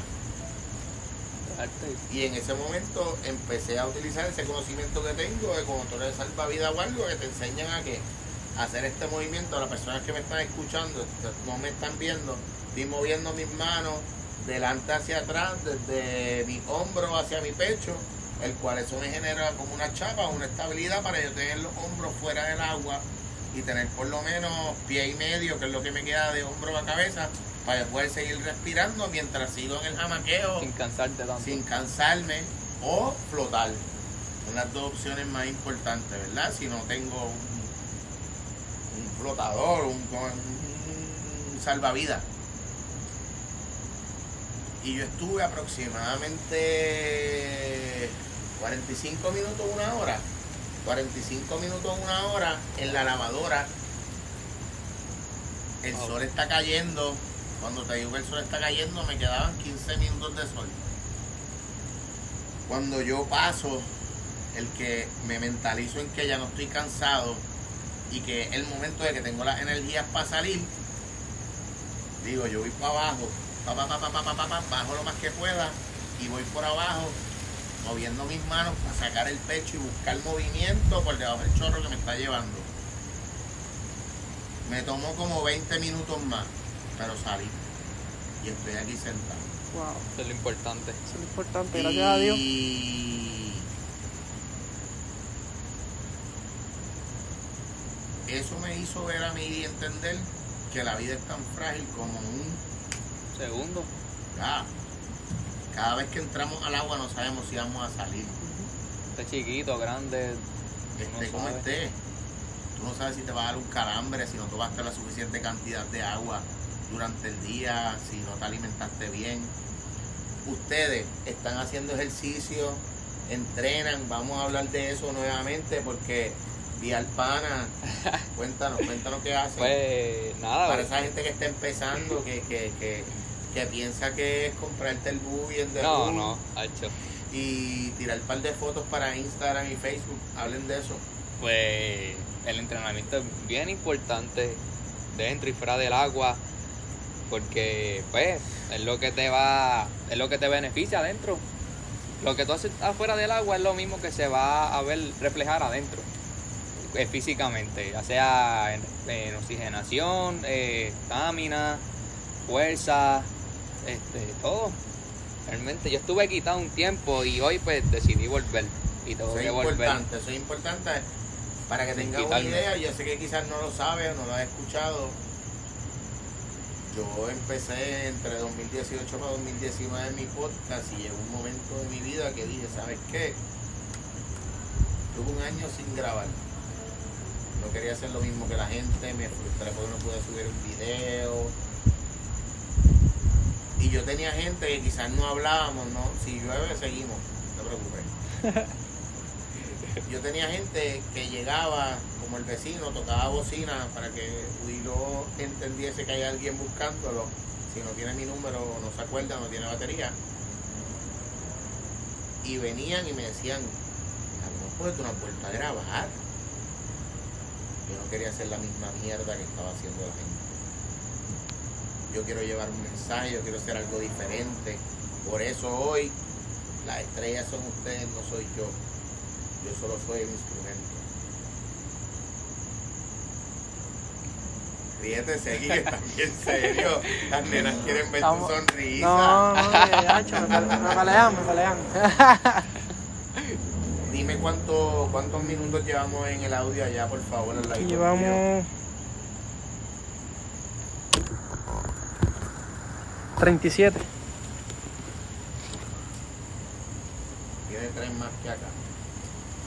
Y en ese momento empecé a utilizar ese conocimiento que tengo de como tú eres salvavidas o algo que te enseñan a que hacer este movimiento. Las personas que me están escuchando no me están viendo, estoy moviendo mis manos delante hacia atrás, desde mi hombro hacia mi pecho, el cual eso me genera como una chapa, una estabilidad para yo tener los hombros fuera del agua y tener por lo menos pie y medio, que es lo que me queda de hombro a cabeza, para poder seguir respirando mientras sigo en el jamaqueo Sin cansarte tanto. sin cansarme o flotar. Son las dos opciones más importantes, ¿verdad? Si no tengo un, un flotador, un, un salvavidas. Y yo estuve aproximadamente 45 minutos, una hora. 45 minutos una hora en la lavadora. El sol está cayendo. Cuando te digo que el sol está cayendo, me quedaban 15 minutos de sol. Cuando yo paso, el que me mentalizo en que ya no estoy cansado y que es el momento de que tengo las energías para salir, digo, yo voy para abajo, pa, pa, pa, bajo lo más que pueda y voy por abajo moviendo mis manos para sacar el pecho y buscar movimiento por debajo del chorro que me está llevando. Me tomó como 20 minutos más, pero salí. Y estoy aquí sentado. Wow. Eso es lo importante. Eso es lo importante, gracias a Dios. Y eso me hizo ver a mí y entender que la vida es tan frágil como un Segundo. ah, cada vez que entramos al agua no sabemos si vamos a salir. Este chiquito, grande. Esté No como esté. Tú no sabes si te va a dar un calambre, si no tomaste la suficiente cantidad de agua durante el día, si no te alimentaste bien. Ustedes están haciendo ejercicio, entrenan, vamos a hablar de eso nuevamente porque Vial Pana, cuéntanos, cuéntanos qué hacen. Pues nada, Para esa gente que está empezando, que, que, que, que piensa que es comprarte el buggy en The no, no, Hacho. y tirar un par de fotos para Instagram y Facebook, hablen de eso. Pues el entrenamiento es bien importante dentro y fuera del agua porque pues es lo que te va es lo que te beneficia adentro lo que tú haces afuera del agua es lo mismo que se va a ver reflejar adentro eh, físicamente ya sea en, en oxigenación eh, estamina fuerza este todo realmente yo estuve quitado un tiempo y hoy pues decidí volver y tengo es que volver importante, eso es importante para que tengas una idea. Yo sé que quizás no lo sabes o no lo has escuchado. Yo empecé entre 2018 para 2019 mi podcast y llegó un momento de mi vida que dije, ¿sabes qué? Tuve un año sin grabar. No quería hacer lo mismo que la gente, me frustré porque no pude subir un video. Y yo tenía gente que quizás no hablábamos, ¿no? Si llueve, seguimos, no te preocupes. Yo tenía gente que llegaba, como el vecino, tocaba bocina para que Huilo entendiese que hay alguien buscándolo. Si no tiene mi número, no se acuerda, no tiene batería. Y venían y me decían, no puedes tú no vuelto a grabar. Yo no quería hacer la misma mierda que estaba haciendo la gente. Yo quiero llevar un mensaje, yo quiero hacer algo diferente. Por eso hoy las estrellas son ustedes, no soy yo. Yo solo soy el instrumento. Ríete, seguí, que estás bien serio. Las nenas quieren ver tu sonrisa. No, no, me, pele- me pelean. Dime cuánto, cuántos minutos llevamos en el audio allá, por favor, ladito mío. Llevamos 37. Tiene tres más que acá.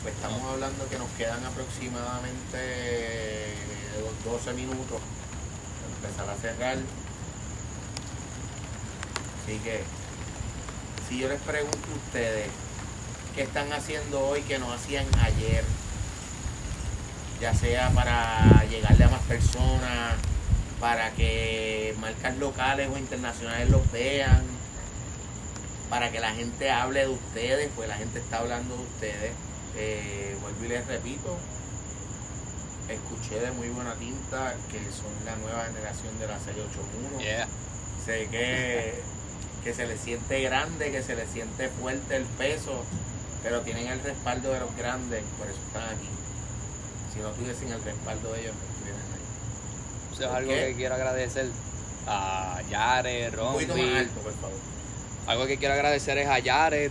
Pues estamos hablando que nos quedan aproximadamente los 12 minutos para empezar a cerrar. Así que, si yo les pregunto a ustedes, ¿qué están haciendo hoy que no hacían ayer? Ya sea para llegarle a más personas, para que marcas locales o internacionales los vean, para que la gente hable de ustedes, pues la gente está hablando de ustedes. Eh, vuelvo y les repito, escuché de muy buena tinta que son la nueva generación de la 681. Yeah. Sé que, que se les siente grande, que se les siente fuerte el peso, pero tienen el respaldo de los grandes, por eso están aquí. Si no tuviesen el respaldo de ellos. Eso es ¿Por algo qué? que quiero agradecer a Jared, Un poquito más Rombi. alto, por favor. Algo que quiero agradecer es a Jared,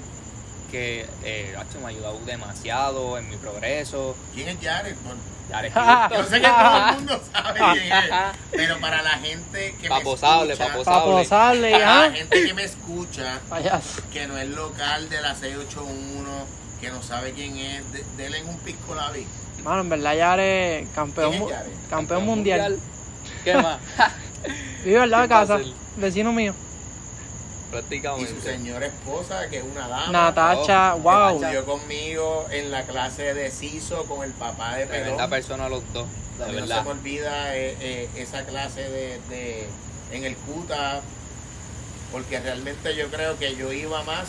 que eh, me ha ayudado demasiado en mi progreso. ¿Quién es? Bueno, Jared Yo sé que todo el mundo sabe quién es, pero para la gente que me escucha, que me escucha, Payaso. que no es local de la 681, que no sabe quién es, de- denle un pisco la vi. Mano, en verdad ya eres campeón, ¿Quién es Yare? campeón mundial. ¿Qué más? Vive al lado de ¿Quién va a casa, vecino mío. Y su Prácticamente. señora esposa, que es una dama. Natacha, Oh, wow. Estudió conmigo en la clase de CISO con el papá de Pelón. persona los dos, A de mí no se me olvida eh, eh, esa clase de, de- en el CUTA, porque realmente yo creo que yo iba más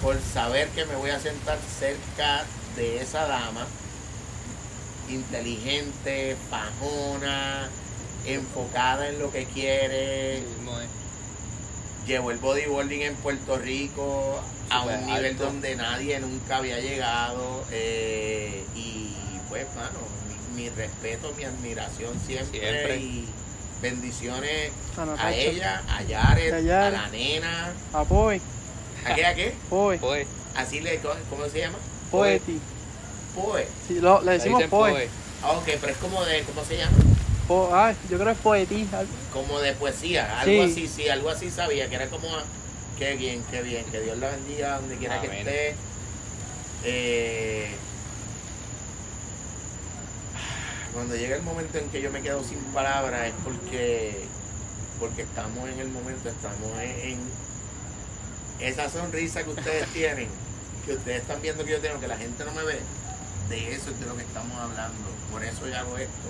por saber que me voy a sentar cerca de esa dama, inteligente, pajona, enfocada en lo que quiere, llevó el bodyboarding en Puerto Rico a un nivel alto. donde nadie nunca había llegado eh, y pues mano mi, mi respeto mi admiración siempre, Siempre. y bendiciones A ella a Jared A la nena A Poe. ¿a qué a qué? Poe. Pues, así le cómo se llama Poeti. Poe Sí, lo- le decimos Poe. Poe. ah, ok pero es como de ¿cómo se llama? Po- ay, yo creo que es poetí. al- como de poesía algo Sí. así sí algo así sabía que era como Qué bien, qué bien. Que Dios la bendiga donde quiera que esté. Eh, cuando llega el momento en que yo me quedo sin palabras es porque porque estamos en el momento, estamos en, en esa sonrisa que ustedes tienen, que ustedes están viendo que yo tengo, que la gente no me ve. De eso es de lo que estamos hablando. Por eso yo hago esto.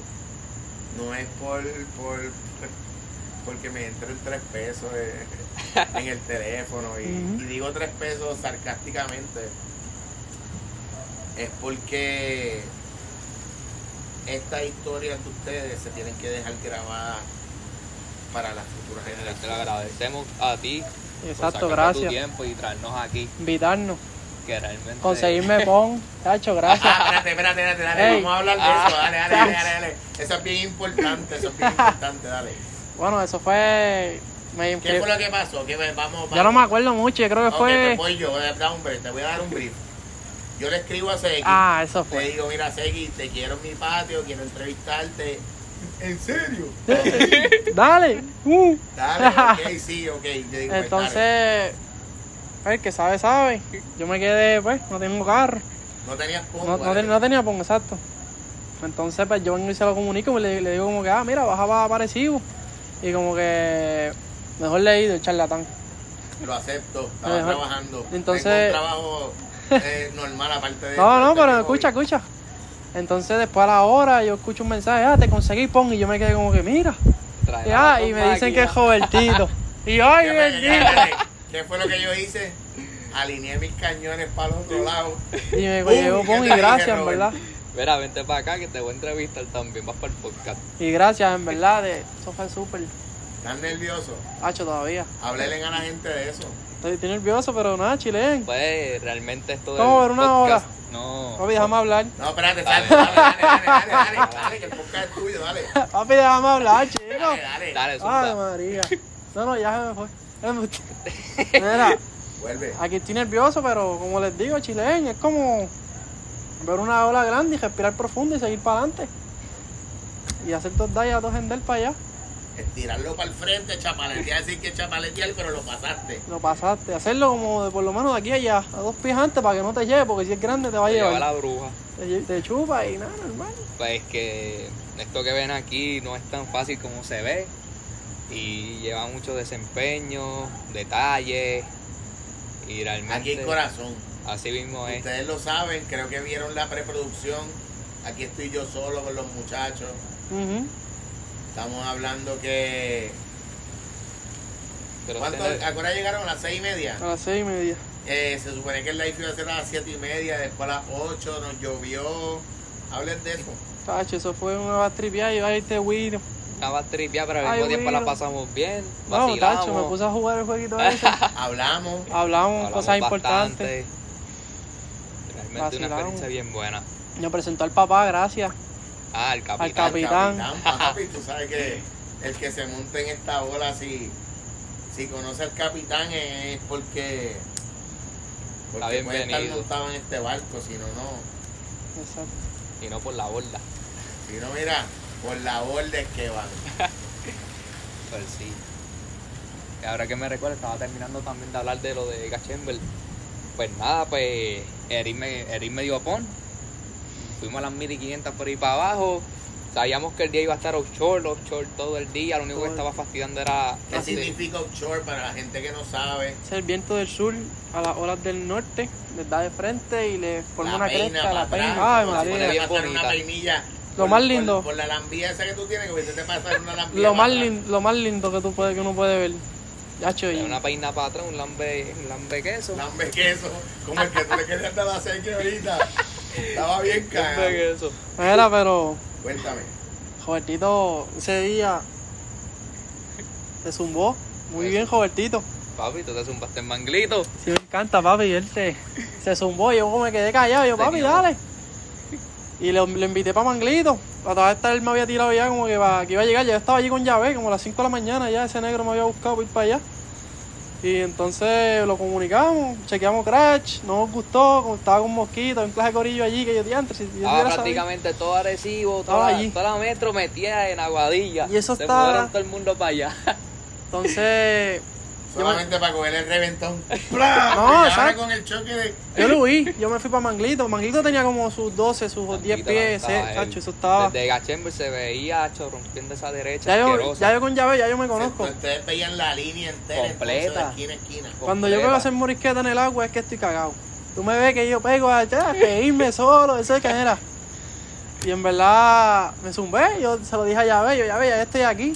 No es por, por porque me entren tres pesos en el teléfono y, digo tres pesos sarcásticamente. Es porque estas historias de ustedes se tienen que dejar grabadas para las futuras Te lo generaciones. agradecemos a ti Exacto, por sacar tu gracias. tiempo y traernos aquí, Invitarnos. Que realmente... Conseguirme pon. Tacho, gracias. Ah, espérate, espérate, espérate, dale, Ey. vamos a hablar de Ah. eso, dale, dale, dale, dale, dale. Eso es bien importante, eso es bien importante, dale. Bueno, eso fue. me- ¿Qué fue lo que pasó? ¿Qué, vamos, vamos. ya no me acuerdo mucho, yo creo que fue. pues voy yo, voy a dar un brief, te voy a dar un brief. Yo le escribo a Seki, Ah, eso te fue. digo, mira Seki, te quiero en mi patio, quiero entrevistarte. ¿En serio? Dale. Uh. Dale, ok, sí, ok. Yo digo, pues, dale. Entonces, el que sabe, sabe. Yo me quedé, pues, no tengo carro. No tenías pongo, No, no, dale. ten- no tenía pon, exacto. Entonces, pues yo vengo y se lo comunico y le, le digo como que, ah, mira, baja para Arecibo. Y como que, mejor leído el charlatán. Lo acepto, estaba Mejor. trabajando. Entonces- Tengo un trabajo eh, normal aparte de... No, no, pero escucha, escucha. Entonces, después a la hora, yo escucho un mensaje, ah, te conseguí pon. Y yo me quedé como que, mira. traer Y, ah, y me dicen que es. Robertito. Y ay, ¿Qué, fue- bendito. ¿Qué fue lo que yo hice? Alineé mis cañones para los otro lado. Y me llegó con y gracias, en verdad. Mira, vente para acá que te voy a entrevistar también, vas para el podcast. Y gracias, en verdad, de, eso fue súper. ¿Estás nervioso? Hacho, todavía. Háblele a la gente de eso. Estoy, nervioso, pero nada, chilen. Pues realmente esto de. No, era una podcast, hora. No. Papi, déjame hablar. No, espérate, dale, dale, dale, dale, dale, dale, dale, que el podcast es tuyo, dale. Papi, déjame hablar, chico. Dale, dale. Dale, Ay, María. No, no, ya se me fue. Mira, Vuelve. aquí estoy nervioso, pero como les digo, chilen, es como ver una ola grande y respirar profundo y seguir para adelante. Y hacer dos dayas, dos ender para allá. Estirarlo para el frente, chapaletear, decir que chapaletear, pero lo pasaste. Lo pasaste. Hacerlo como de por lo menos de aquí a allá, a dos pies antes para que no te lleve, porque si es grande te va a Te lleva llevar. la bruja. Te, chupa y nada, normal. Pues que esto que ven aquí no es tan fácil como se ve. Y lleva mucho desempeño, detalles. Y realmente. Aquí en corazón. Así mismo es. Ustedes lo saben, creo que vieron la preproducción. Aquí estoy yo solo con los muchachos. Estamos hablando que. Pero ¿Cuánto? tener- ¿A qué hora llegaron? ¿A las seis y media? A las seis y media. Eh, se supone que el live iba a ser a las siete y media, después a las 8 nos llovió. Hablen de eso. Tacho, eso fue una bastripiada y va a irte Wino. Estaba tripeada, pero al mismo tiempo la pasamos bien. No, Vacilamos. tacho, me puse a jugar el jueguito ese. Hablamos. Hablamos, hablamos cosas importantes. Realmente Vacilamos. una experiencia bien buena. Me presentó al papá, gracias. Ah, el capitán. Al Capitán. papi, tú sabes que el que se monta en esta ola, si, si conoce al capitán, es porque. Está Porque puede estar montado en este barco, si no, no. Exacto. Y no por la borda. Si no, mira, por la borda es que van. Pues sí. Y ahora que me recuerdo, estaba terminando también de hablar de lo de Gachember. Pues nada, pues Erin me, Erin me dio pon. Fuimos a las 1500 por ahí para abajo. Sabíamos que el día iba a estar offshore, offshore todo el día. Lo único que estaba fastidiando era. ¿Qué este, significa offshore para la gente que no sabe? Es el viento del sur a las olas del norte, les da de frente y le forma La una peina cresta, para la peina. Ay, María. a una peinilla. Lo por- más lindo. Por, la lambía esa que tú tienes, que hubiese te pasar una lambía. Lo más, lindo, lo más lindo que, tú puedes, que uno puede ver. Yacho, y Una peina para atrás, un lambe, un lambe queso. Lambe queso, como el que tú le querías dar a Sergio ahorita. Estaba bien cagado. queso. Mira, pero Cuéntame. Robertito ese día se zumbó. Muy bien, Robertito. Papi, tú te zumbaste en manglito. Sí, me encanta, papi. Él te, se zumbó y yo como me quedé callado. Yo, papi, Señor. dale. Y lo, invité para Manglito. A todas estas él me había tirado ya como que, pa- que iba a llegar. Yo estaba allí con llave, como a las 5 de la mañana. Ya ese negro me había buscado para ir para allá. Y entonces lo comunicamos, chequeamos Crash, no nos gustó, como estaba con Mosquito, en clase de corillo allí, que yo si yo Estaba hubiera sabido. prácticamente todo Arecibo, Estaba toda, allí. toda la metro metida en Aguadilla. Y eso Se estaba- mudaron todo el mundo para allá. Entonces, Solamente para coger el reventón. No, exacto. con el choque de. Yo lo vi, yo me fui para Manglito. Manglito tenía como sus 12, sus 10 Tantito pies, estaba él. tacho, eso estaba. Desde Gachember se veía hacho, rompiendo esa derecha Ya yo, ya yo con llave, ya yo me conozco. Ustedes veían la línea entera Completa. de esquina esquina. Cuando yo completa. veo hacer morisqueta en el agua es que estoy cagado. Tú me ves que yo pego allá, que irme solo, eso es que era. Y en verdad me zumbé, yo se lo dije a Llave, yo Llave, ya estoy aquí.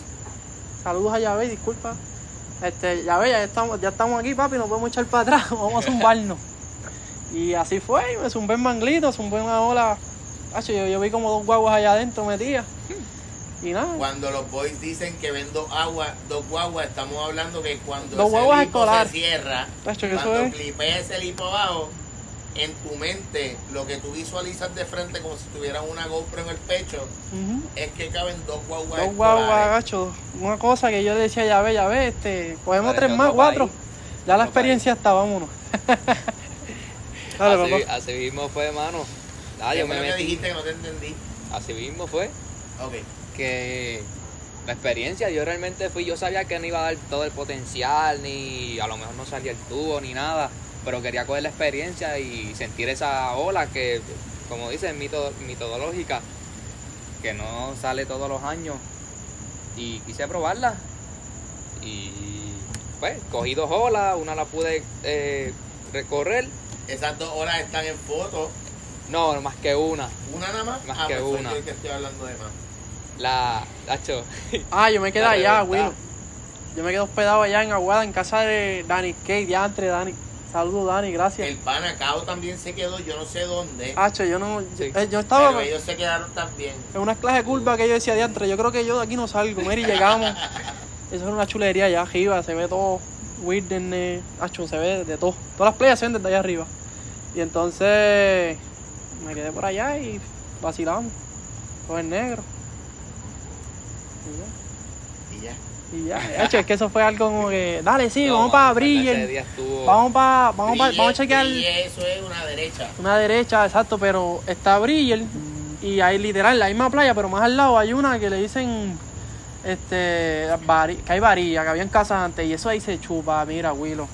Saludos a Llave, disculpa. Este, Llave, ya estamos, ya estamos aquí, papi, nos podemos echar para atrás, vamos a zumbarnos. Y así fue, y me zumbé en manglito, zumbé una ola. Hacho, yo, yo vi como dos guaguas allá adentro metidas. Y nada. Cuando los boys dicen que ven dos aguas, dos guaguas, estamos hablando que cuando Dos ese lipo se cierra, Tacho, cuando es. clipeas ese lipo abajo, en tu mente, lo que tú visualizas de frente como si tuvieran una GoPro en el pecho, es que caben dos guaguas Dos guaguas, gacho. Una cosa que yo le decía, ya ve, ya ve, este, cogemos tres más, cuatro. Ya la experiencia está, vámonos. Dale, así, papá. así mismo fue, mano. Ah, ¿Qué yo me metí. dijiste que no te entendí? Así mismo fue. Ok. que la experiencia, yo realmente fui, yo sabía que no iba a dar todo el potencial, ni a lo mejor no salía el tubo, ni nada, pero quería coger la experiencia y sentir esa ola que, como dicen, mito, mitológica, que no sale todos los años, y quise probarla, y pues cogí dos olas, una la pude eh, recorrer, Esas dos horas están en foto. no, más que una, ¿Una nada más? Más ah, que pues una. que estoy hablando de más. la, Tacho, Ah, yo me quedé allá. Will. Yo me quedé hospedado allá en Aguada, en casa de Dani Kate, ya entre Dani. Saludos, Dani, gracias. El Panacao también se quedó, yo no sé dónde. Hacho, yo no. Sí. eh, yo estaba pero ellos se quedaron también. en unas clases de curva que yo decía diantre. Yo creo que yo de aquí no salgo. Mira, y llegamos. Eso es una chulería allá arriba. Se ve todo. Wilderness. Hacho, se ve de todo. Todas las playas se ven desde allá arriba. Y entonces. Me quedé por allá y vacilamos. Todo en negro. Y ya. Y ya. Y ya. Hacho, es que eso fue algo como que. Dale, sí, no, vamos para estuvo... Vamos para. Vamos, pa- Brille- vamos a chequear. Brille, eso es una derecha. Una derecha, exacto, pero está Bridger y hay literal la misma playa, pero más al lado hay una que le dicen este vari- que hay varilla, que habían casas antes y eso ahí se chupa, mira, Willow.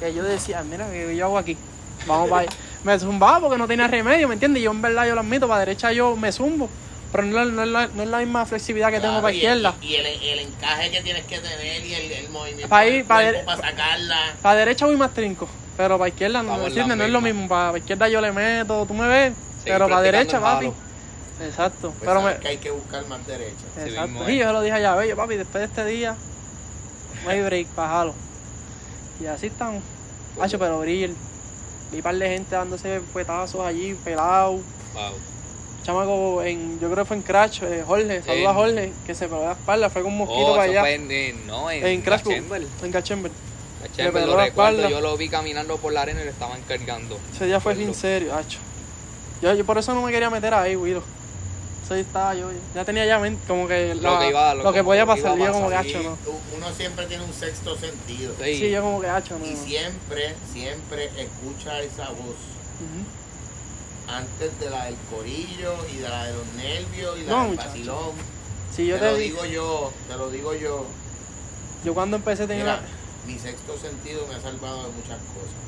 Que yo decía, mira, que yo hago aquí. Vamos para Me zumbaba porque no tenía remedio, ¿me entiendes? Yo en verdad yo lo admito, para derecha yo me zumbo, pero no, es la- no es la, no es la misma flexibilidad que tengo para y izquierda. El, y el, el encaje que tienes que tener y el, el movimiento Pa' del ir, para sacarla. Para derecha voy más trinco, pero para izquierda no, no es lo mismo. Para izquierda yo le meto, tú me ves, Seguir pero para derecha, papi. Exacto, Pues pero me, que hay que buscar más derecha. Exacto. Sí, yo se lo dije a Llave, yo, papi, después de este día, no hay break, bájalo. Y así estamos. Hacho, pero Brill. Vi un par de gente dándose puetazos allí, pelado. Wow. Chamaco, en, yo creo que fue en Crash, eh, Jorge, saluda a Jorge, que se pegó la espalda, fue con un mosquito Oh, para allá. fue en, en- no, en, en Crash Chamber. en lo la recuerdo, espalda. yo lo vi caminando por la arena y lo estaban cargando. Ese día fue bien serio, hacho. Yo, yo por eso no me quería meter ahí, Guido. Eso ahí estaba yo, ya tenía ya mente, como que Lo que iba- lo lo que que- podía lo que iba pasar, yo como que hacho, no. uno siempre tiene un sexto sentido. Sí. Sí, yo como que hacho, no. Y siempre, siempre escucha esa voz. Antes de la del corillo y de la de los nervios y la No, del muchacho. vacilón. Sí, yo te, te lo digo, yo, te lo digo yo. yo cuando empecé tenía Mira, mi sexto sentido me ha salvado de muchas cosas.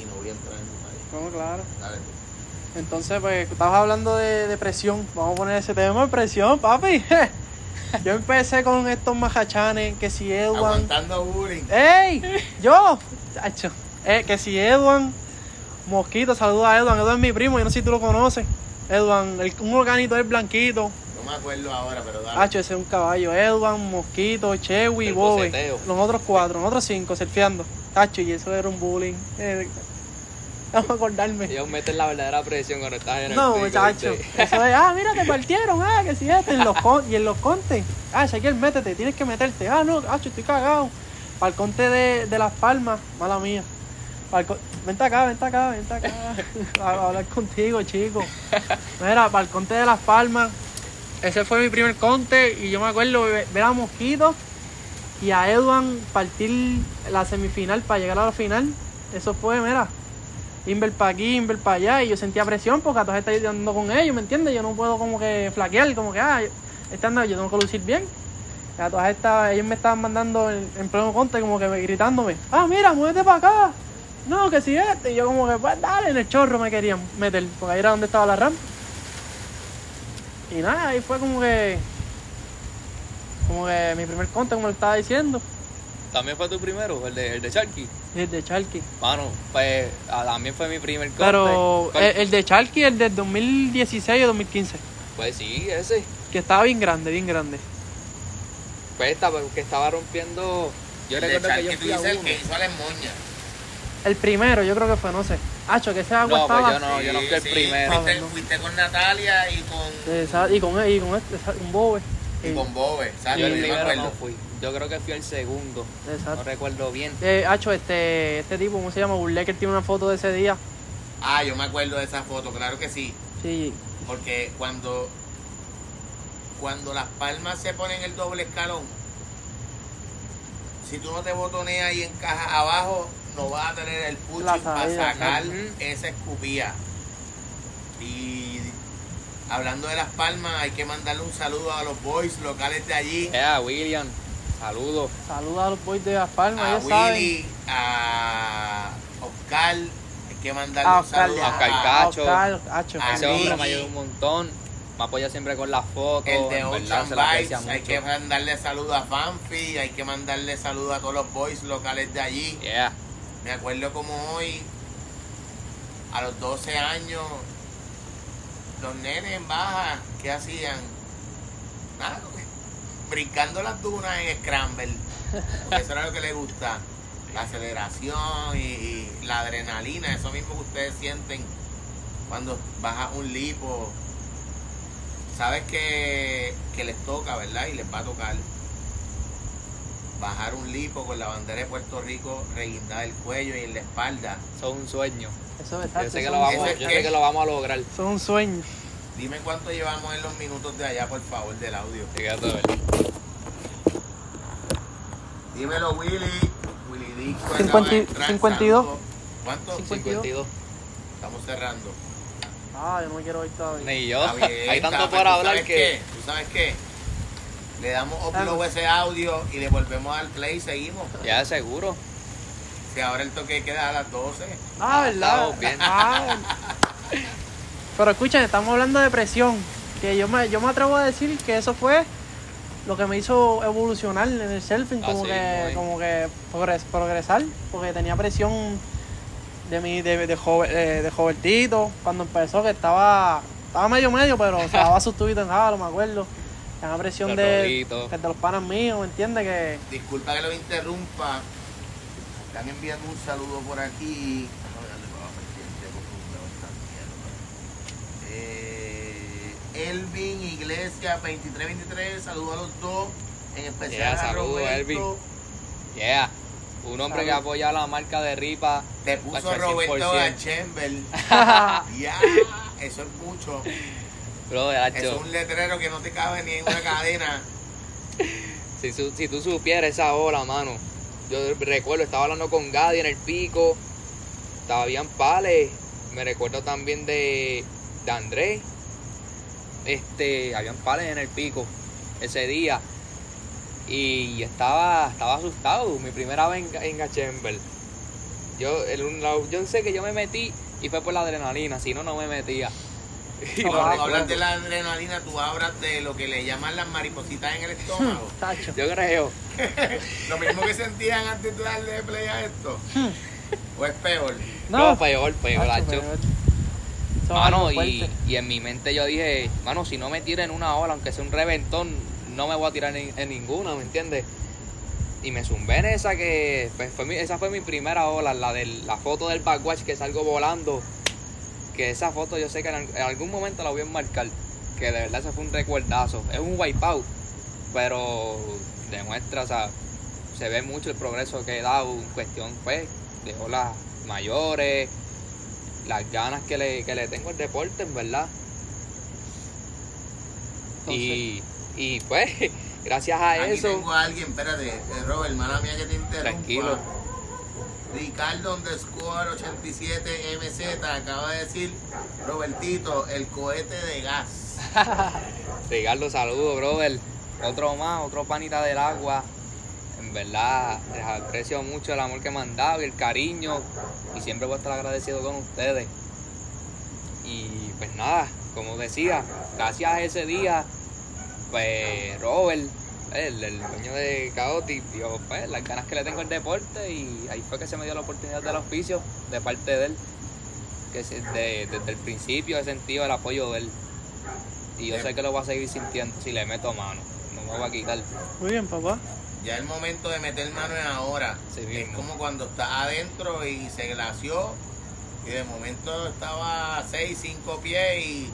Y no voy a entrar en detalle. No, claro. Dale tú. Entonces, pues, estabas hablando de, de presión. Vamos a poner ese tema de presión, papi. Yo empecé con estos majachanes, que si Edwan. Aguantando bullying. ¡Ey! ¡Yo! Chacho. Eh, que si Edwan. Mosquito, saluda a Edwan. Edwan es mi primo, yo no sé si tú lo conoces. Edwan, el- un organito es blanquito. No me acuerdo ahora, pero dale. Hacho, ese es un caballo. Edwan, Mosquito, Chewy, El Bobe. boceteo. Los otros cuatro, los otros cinco, surfeando. Hacho, y eso era un bullying. Eh, vamos a acordarme. Ellos meten la verdadera presión cuando estás en el No, muchacho. Eso es, ah, mira, te partieron, ah, que si este, en los con- y en los contes. Ah, Ezequiel, métete, tienes que meterte. Ah, no, ah, estoy cagado. Para el conte de, de Las Palmas, mala mía. Pa'l con- Vente acá, vente acá, vente acá. a, hablar contigo, chico. Mira, para el conte de Las Palmas, ese fue mi primer conte y yo me acuerdo ve- ver a Mosquito y a Edwan partir la semifinal para llegar a la final. Eso fue, mira, Inver para aquí, Inver para allá, y yo sentía presión porque a todos estar andando con ellos, ¿me entiendes? Yo no puedo como que flaquear, como que, ah, este anda, yo tengo que lucir bien. Y a todas estas, ellos me estaban mandando en, en pleno conte como que me- gritándome, ah, mira, muévete para acá. No, que si este. Y yo como que, pues dale, en el chorro me querían meter, porque ahí era donde estaba la rampa. Y nada, ahí fue como que, como que mi primer conte, como le estaba diciendo, También fue tu primero, el de, el de Sharky. desde Charqui. Mano, pues ah, también fue mi primer corte. Pero ¿Cuál- el, el de Charqui, el del 2016 o 2015, Pues sí, ese. que estaba bien grande, bien grande. Pues estaba, que estaba rompiendo. Yo El de que yo fui a dices el uno. que hizo a las moñas. El primero, yo creo que fue, no sé. Hacho, que ese agua No, pues estaba. yo no, yo no fui el Sí, primero. Fuiste, no. fuiste con Natalia y con, Esa- y con, y con este, esa- un bobe. y con Bobe, ¿sabes? Yo el primero acuerdo. no fui. Yo creo que fui el segundo. No Exacto. recuerdo bien. Eh, Hacho, este, este tipo, ¿cómo se llama? Burlecker tiene una foto de ese día. Ah, yo me acuerdo de esa foto, claro que sí. Sí, Porque cuando, cuando las palmas se ponen el doble escalón, si tú no te botoneas y encajas abajo, no vas a tener el push La para sacar esa escupía. Y hablando de las palmas, hay que mandarle un saludo a los boys locales de allí. Eh, a William, saludos. saluda a los boys de Las Palmas, a saben. Willy, a Oscar, hay que mandarle A un Oscar, saludo a Oscar a, Cacho. Oscar, Hacho. a Ese hombre me ayudó un montón. Me apoya siempre con las fotos. el de Ocean Vibes, hay que mandarle saludo a Fanfi, hay que mandarle saludo a todos los boys locales de allí. Yeah. Me acuerdo como hoy, a los 12 años, los nenes en baja, ¿qué hacían? Nada, brincando las dunas en Scramble. Porque eso era lo que les gusta. La aceleración y, la adrenalina, eso mismo que ustedes sienten cuando baja un lipo. Sabes que, que les toca, ¿verdad? Y les va a tocar bajar un lipo con la bandera de Puerto Rico reguindada el cuello y en la espalda. Eso es un sueño. Eso es exacto. Yo sé que lo vamos, ¿Eso es yo sé que lo vamos a lograr. eso es un sueño. Dime cuánto llevamos en los minutos de allá, por favor, del audio. Fíjate, a ver. Dímelo, Willy. Willy Disco. acaba Cincuenta y- de entrar, 52. saludos. ¿Cuánto? 52. Estamos cerrando. Ah, yo no quiero ir todavía. Ni yo. Está bien, Hay tanto está, por pero ¿tú hablar sabes que. qué? ¿Tú sabes qué? Le damos upload a ese audio y le volvemos al play y seguimos. Ya seguro. Si ahora el toque queda a las 12. Ah, ¿verdad? Estamos bien. Ah, pero escuchen, estamos hablando de presión. Que yo me, yo me atrevo a decir que eso fue lo que me hizo evolucionar en el surfing, como que, como que progres- progresar, porque tenía presión de mi, de, de, joven- eh, de jovencito, cuando empezó que estaba, estaba medio medio, pero se daba sus tubitos en jalo, me acuerdo. Tenía presión Los de, de los panas míos, ¿me entiendes? Que Disculpa que lo interrumpa. Están enviando un saludo por aquí. Eh, Elvin Iglesias 2323, saludos a los dos. En especial Yeah, a saludos, Roberto. Elvin. Yeah. Un hombre que Salud. apoya la marca de Ripa. Te puso Roberto 100%. a Chamber. Ya, eso es mucho. Bro, es un letrero que no te cabe ni en una cadena. Si, tú supieras esa ola, mano. Yo recuerdo, estaba hablando con Gadi en el pico. Estaba bien Pales. Me recuerdo también de, de Andrés. Este, habían pales en el pico ese día. Y estaba, estaba asustado. Mi primera vez en, en Gachember. Yo, el- yo sé que yo me metí y fue por la adrenalina, si no, no me metía. Y Cuando Ah, hablas de la adrenalina, tú hablas de lo que le llaman las maripositas en el estómago. tacho. Yo creo. lo mismo que sentían antes de darle play a esto. ¿O es peor? No, peor, peor, tacho, Mano, algo y, y en mi mente yo dije, mano, si no me tira en una ola, aunque sea un reventón, no me voy a tirar en, en ninguna, ¿me entiendes? Y me zumbé en esa que, pues, fue mi- esa fue mi primera ola, la de la foto del backwatch que salgo volando. Que esa foto yo sé que en, algún momento la voy a enmarcar. Que de verdad ese fue un recuerdazo. Es un wipeout, pero demuestra, o sea, se ve mucho el progreso que he dado en cuestión, pues, de olas mayores, las ganas que le, que le tengo al deporte, en verdad. Y, y pues, gracias a Aquí eso, tengo a alguien, espérate, eh, Robert, hermana mía que te interrumpa. Tranquilo. Ricardo underscore 87 MZ acaba de decir, Robertito, el cohete de gas. Ricardo, saludos, brother. otro más, otro panita del agua. En verdad, les aprecio mucho el amor que me han dado y el cariño. Y siempre voy a estar agradecido con ustedes. Y pues nada, como decía, gracias a ese día, pues Robert, el, el dueño de Chaotic, dio pues, las ganas que le tengo al deporte y ahí fue que se me dio la oportunidad del auspicio de parte de él. Que se- de- desde el principio he sentido el apoyo de él. Y yo sé que lo voy a seguir sintiendo si le meto mano. No me voy a quitar. Muy bien, papá. Ya el momento de meter mano es ahora. Sí es como cuando estás adentro y se glació y de momento estaba a 6, 5 pies y...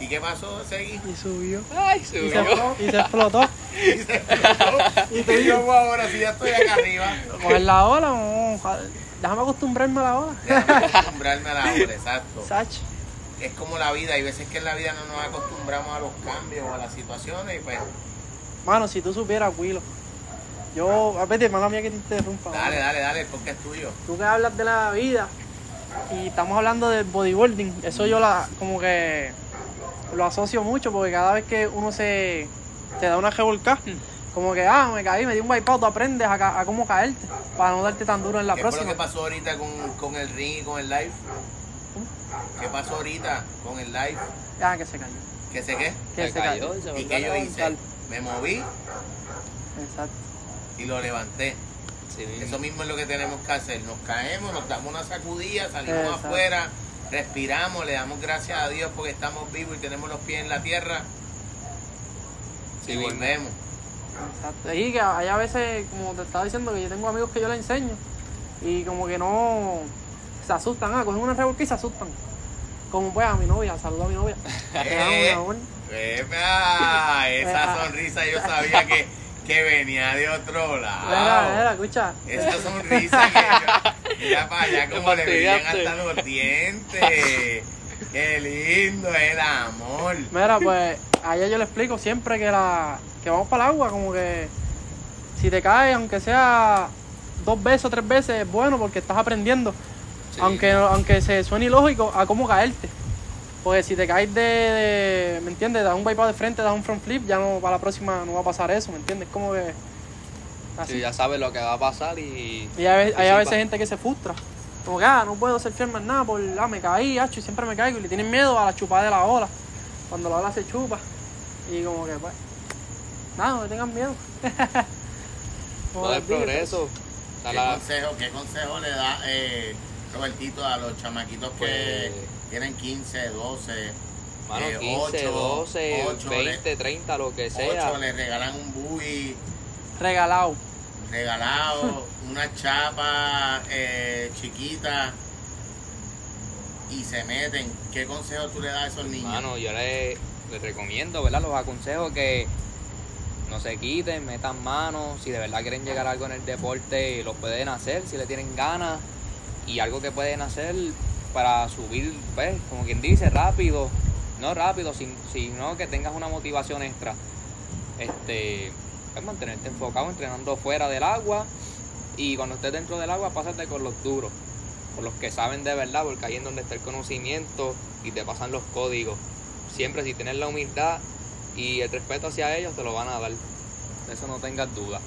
¿Y qué pasó? Seguí. Y subió. ¡Ay, Y se, subió! y se explotó. Y se explotó. Y Y te te yo ahora si ya estoy acá arriba. Coger la ola, déjame acostumbrarme a la ola. Déjame acostumbrarme a la ola, exacto. Sach. Es como la vida, hay veces que en la vida no nos acostumbramos a los cambios o a las situaciones y pues Mano, si tú supieras, Willow. Yo, a ver, mía que te interrumpa. mano. dale, dale, dale, porque es tuyo. Tú que hablas de la vida y estamos hablando del bodyboarding, eso yo la como que lo asocio mucho porque cada vez que uno se te da una revolcada, como que, ah, me caí, me di un wipeout, tú aprendes a, ca- a cómo caerte para no darte tan duro en la ¿Qué fue lo próxima. que pasó ahorita con, con el ring y con el live? ¿Qué pasó ahorita con el live? Ah, que se cayó. ¿Qué sé qué? Que Se se cayó. cayó y se ¿Y volvió qué yo hice? Me moví Exacto. y lo levanté. Eso mismo es lo que tenemos que hacer. Nos caemos, nos damos una sacudida, salimos Exacto. afuera, respiramos, le damos gracias a Dios porque estamos vivos y tenemos los pies en la tierra Sí, y volvemos. Exacto. Y que hay a veces, como te estaba diciendo, que yo tengo amigos que yo les enseño y como que no se asustan, ah, cogen una revolca y se asustan. Como pues a mi novia, saludo a mi novia. Te amo, mi amor. Epa, esa Ah. sonrisa yo sabía que, que venía de otro Mira, lado. mira, escucha. Esa sonrisa que mira para allá como le brillan hasta los dientes. Qué lindo el amor. Mira, pues a ella yo le explico siempre que la que vamos para el agua, como que si te caes, aunque sea dos veces o tres veces, es bueno porque estás aprendiendo. Sí. Aunque, aunque se suene ilógico, a cómo caerte. Porque si te caes de, de- ¿me entiendes? Das un wipeout de frente, das un front flip, ya no para la próxima no va a pasar eso, ¿me entiendes? Como que así. Sí, ya sabes lo que va a pasar y. Y hay, a veces gente que se frustra. Como que, ah, no puedo surfear más nada, por, ah, me caí, hacho, y siempre me caigo. Y le tienen miedo a la chupada de la ola. Cuando la ola se chupa. Y como que, pues, nada, no le tengan miedo. Como Todo el progreso. ¿Qué la- consejo, ¿Qué consejo le da eh, Robertito a los chamaquitos que Pues- tienen 15, 12, Mano, eh, 15, ocho, 12, ocho, 20, 30, lo que sea. 8, le regalan un buggy Regalado. regalado, una chapa eh, chiquita y se meten. ¿Qué consejo tú le das a esos niños? Mano, yo les, les recomiendo, ¿verdad? Los aconsejo que no se quiten, metan manos. Si de verdad quieren llegar a algo en el deporte, lo pueden hacer si le tienen ganas. Y algo que pueden hacer para subir, pues, como quien dice, rápido. No rápido, sin- sino que tengas una motivación extra. Este, es mantenerte enfocado, entrenando fuera del agua. Y cuando estés dentro del agua, pásate con los duros. Con los que saben de verdad, porque ahí es donde está el conocimiento y te pasan los códigos. Siempre si tienes la humildad y el respeto hacia ellos, te lo van a dar. De eso no tengas duda.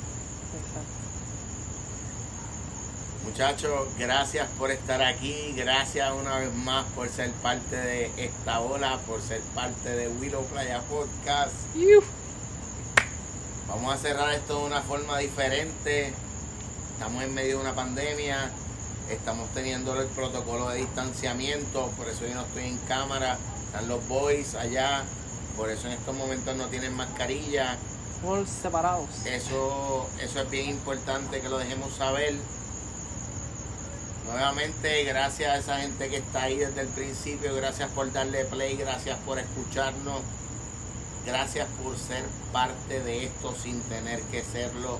Muchachos, gracias por estar aquí, gracias una vez más por ser parte de esta ola, por ser parte de Willow Playa Podcast. Vamos a cerrar esto de una forma diferente. Estamos en medio de una pandemia, estamos teniendo el protocolo de distanciamiento, por eso yo no estoy en cámara. Están los boys allá, por eso en estos momentos no tienen mascarilla. Por separados. Eso, eso es bien importante que lo dejemos saber. Nuevamente, gracias a esa gente que está ahí desde el principio, gracias por darle play, gracias por escucharnos, gracias por ser parte de esto sin tener que serlo.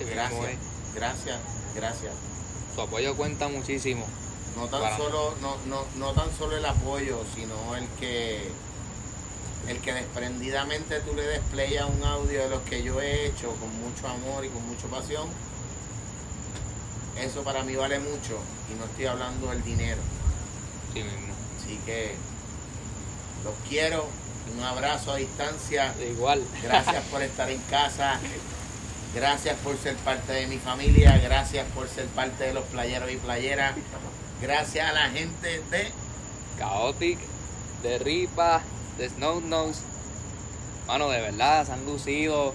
Gracias, gracias, gracias. Su apoyo cuenta muchísimo. No tan solo, no, no, no tan solo el apoyo, sino el que el que desprendidamente tú le des play a un audio de los que yo he hecho con mucho amor y con mucha pasión. Eso para mí vale mucho y no estoy hablando del dinero. Sí mismo. Así que los quiero, Un abrazo a distancia. Igual. Gracias por estar en casa. Gracias por ser parte de mi familia. Gracias por ser parte de los playeros y playeras. Gracias a la gente de Chaotic, de Ripa, de Snow Nose. Mano, de verdad, se han lucido.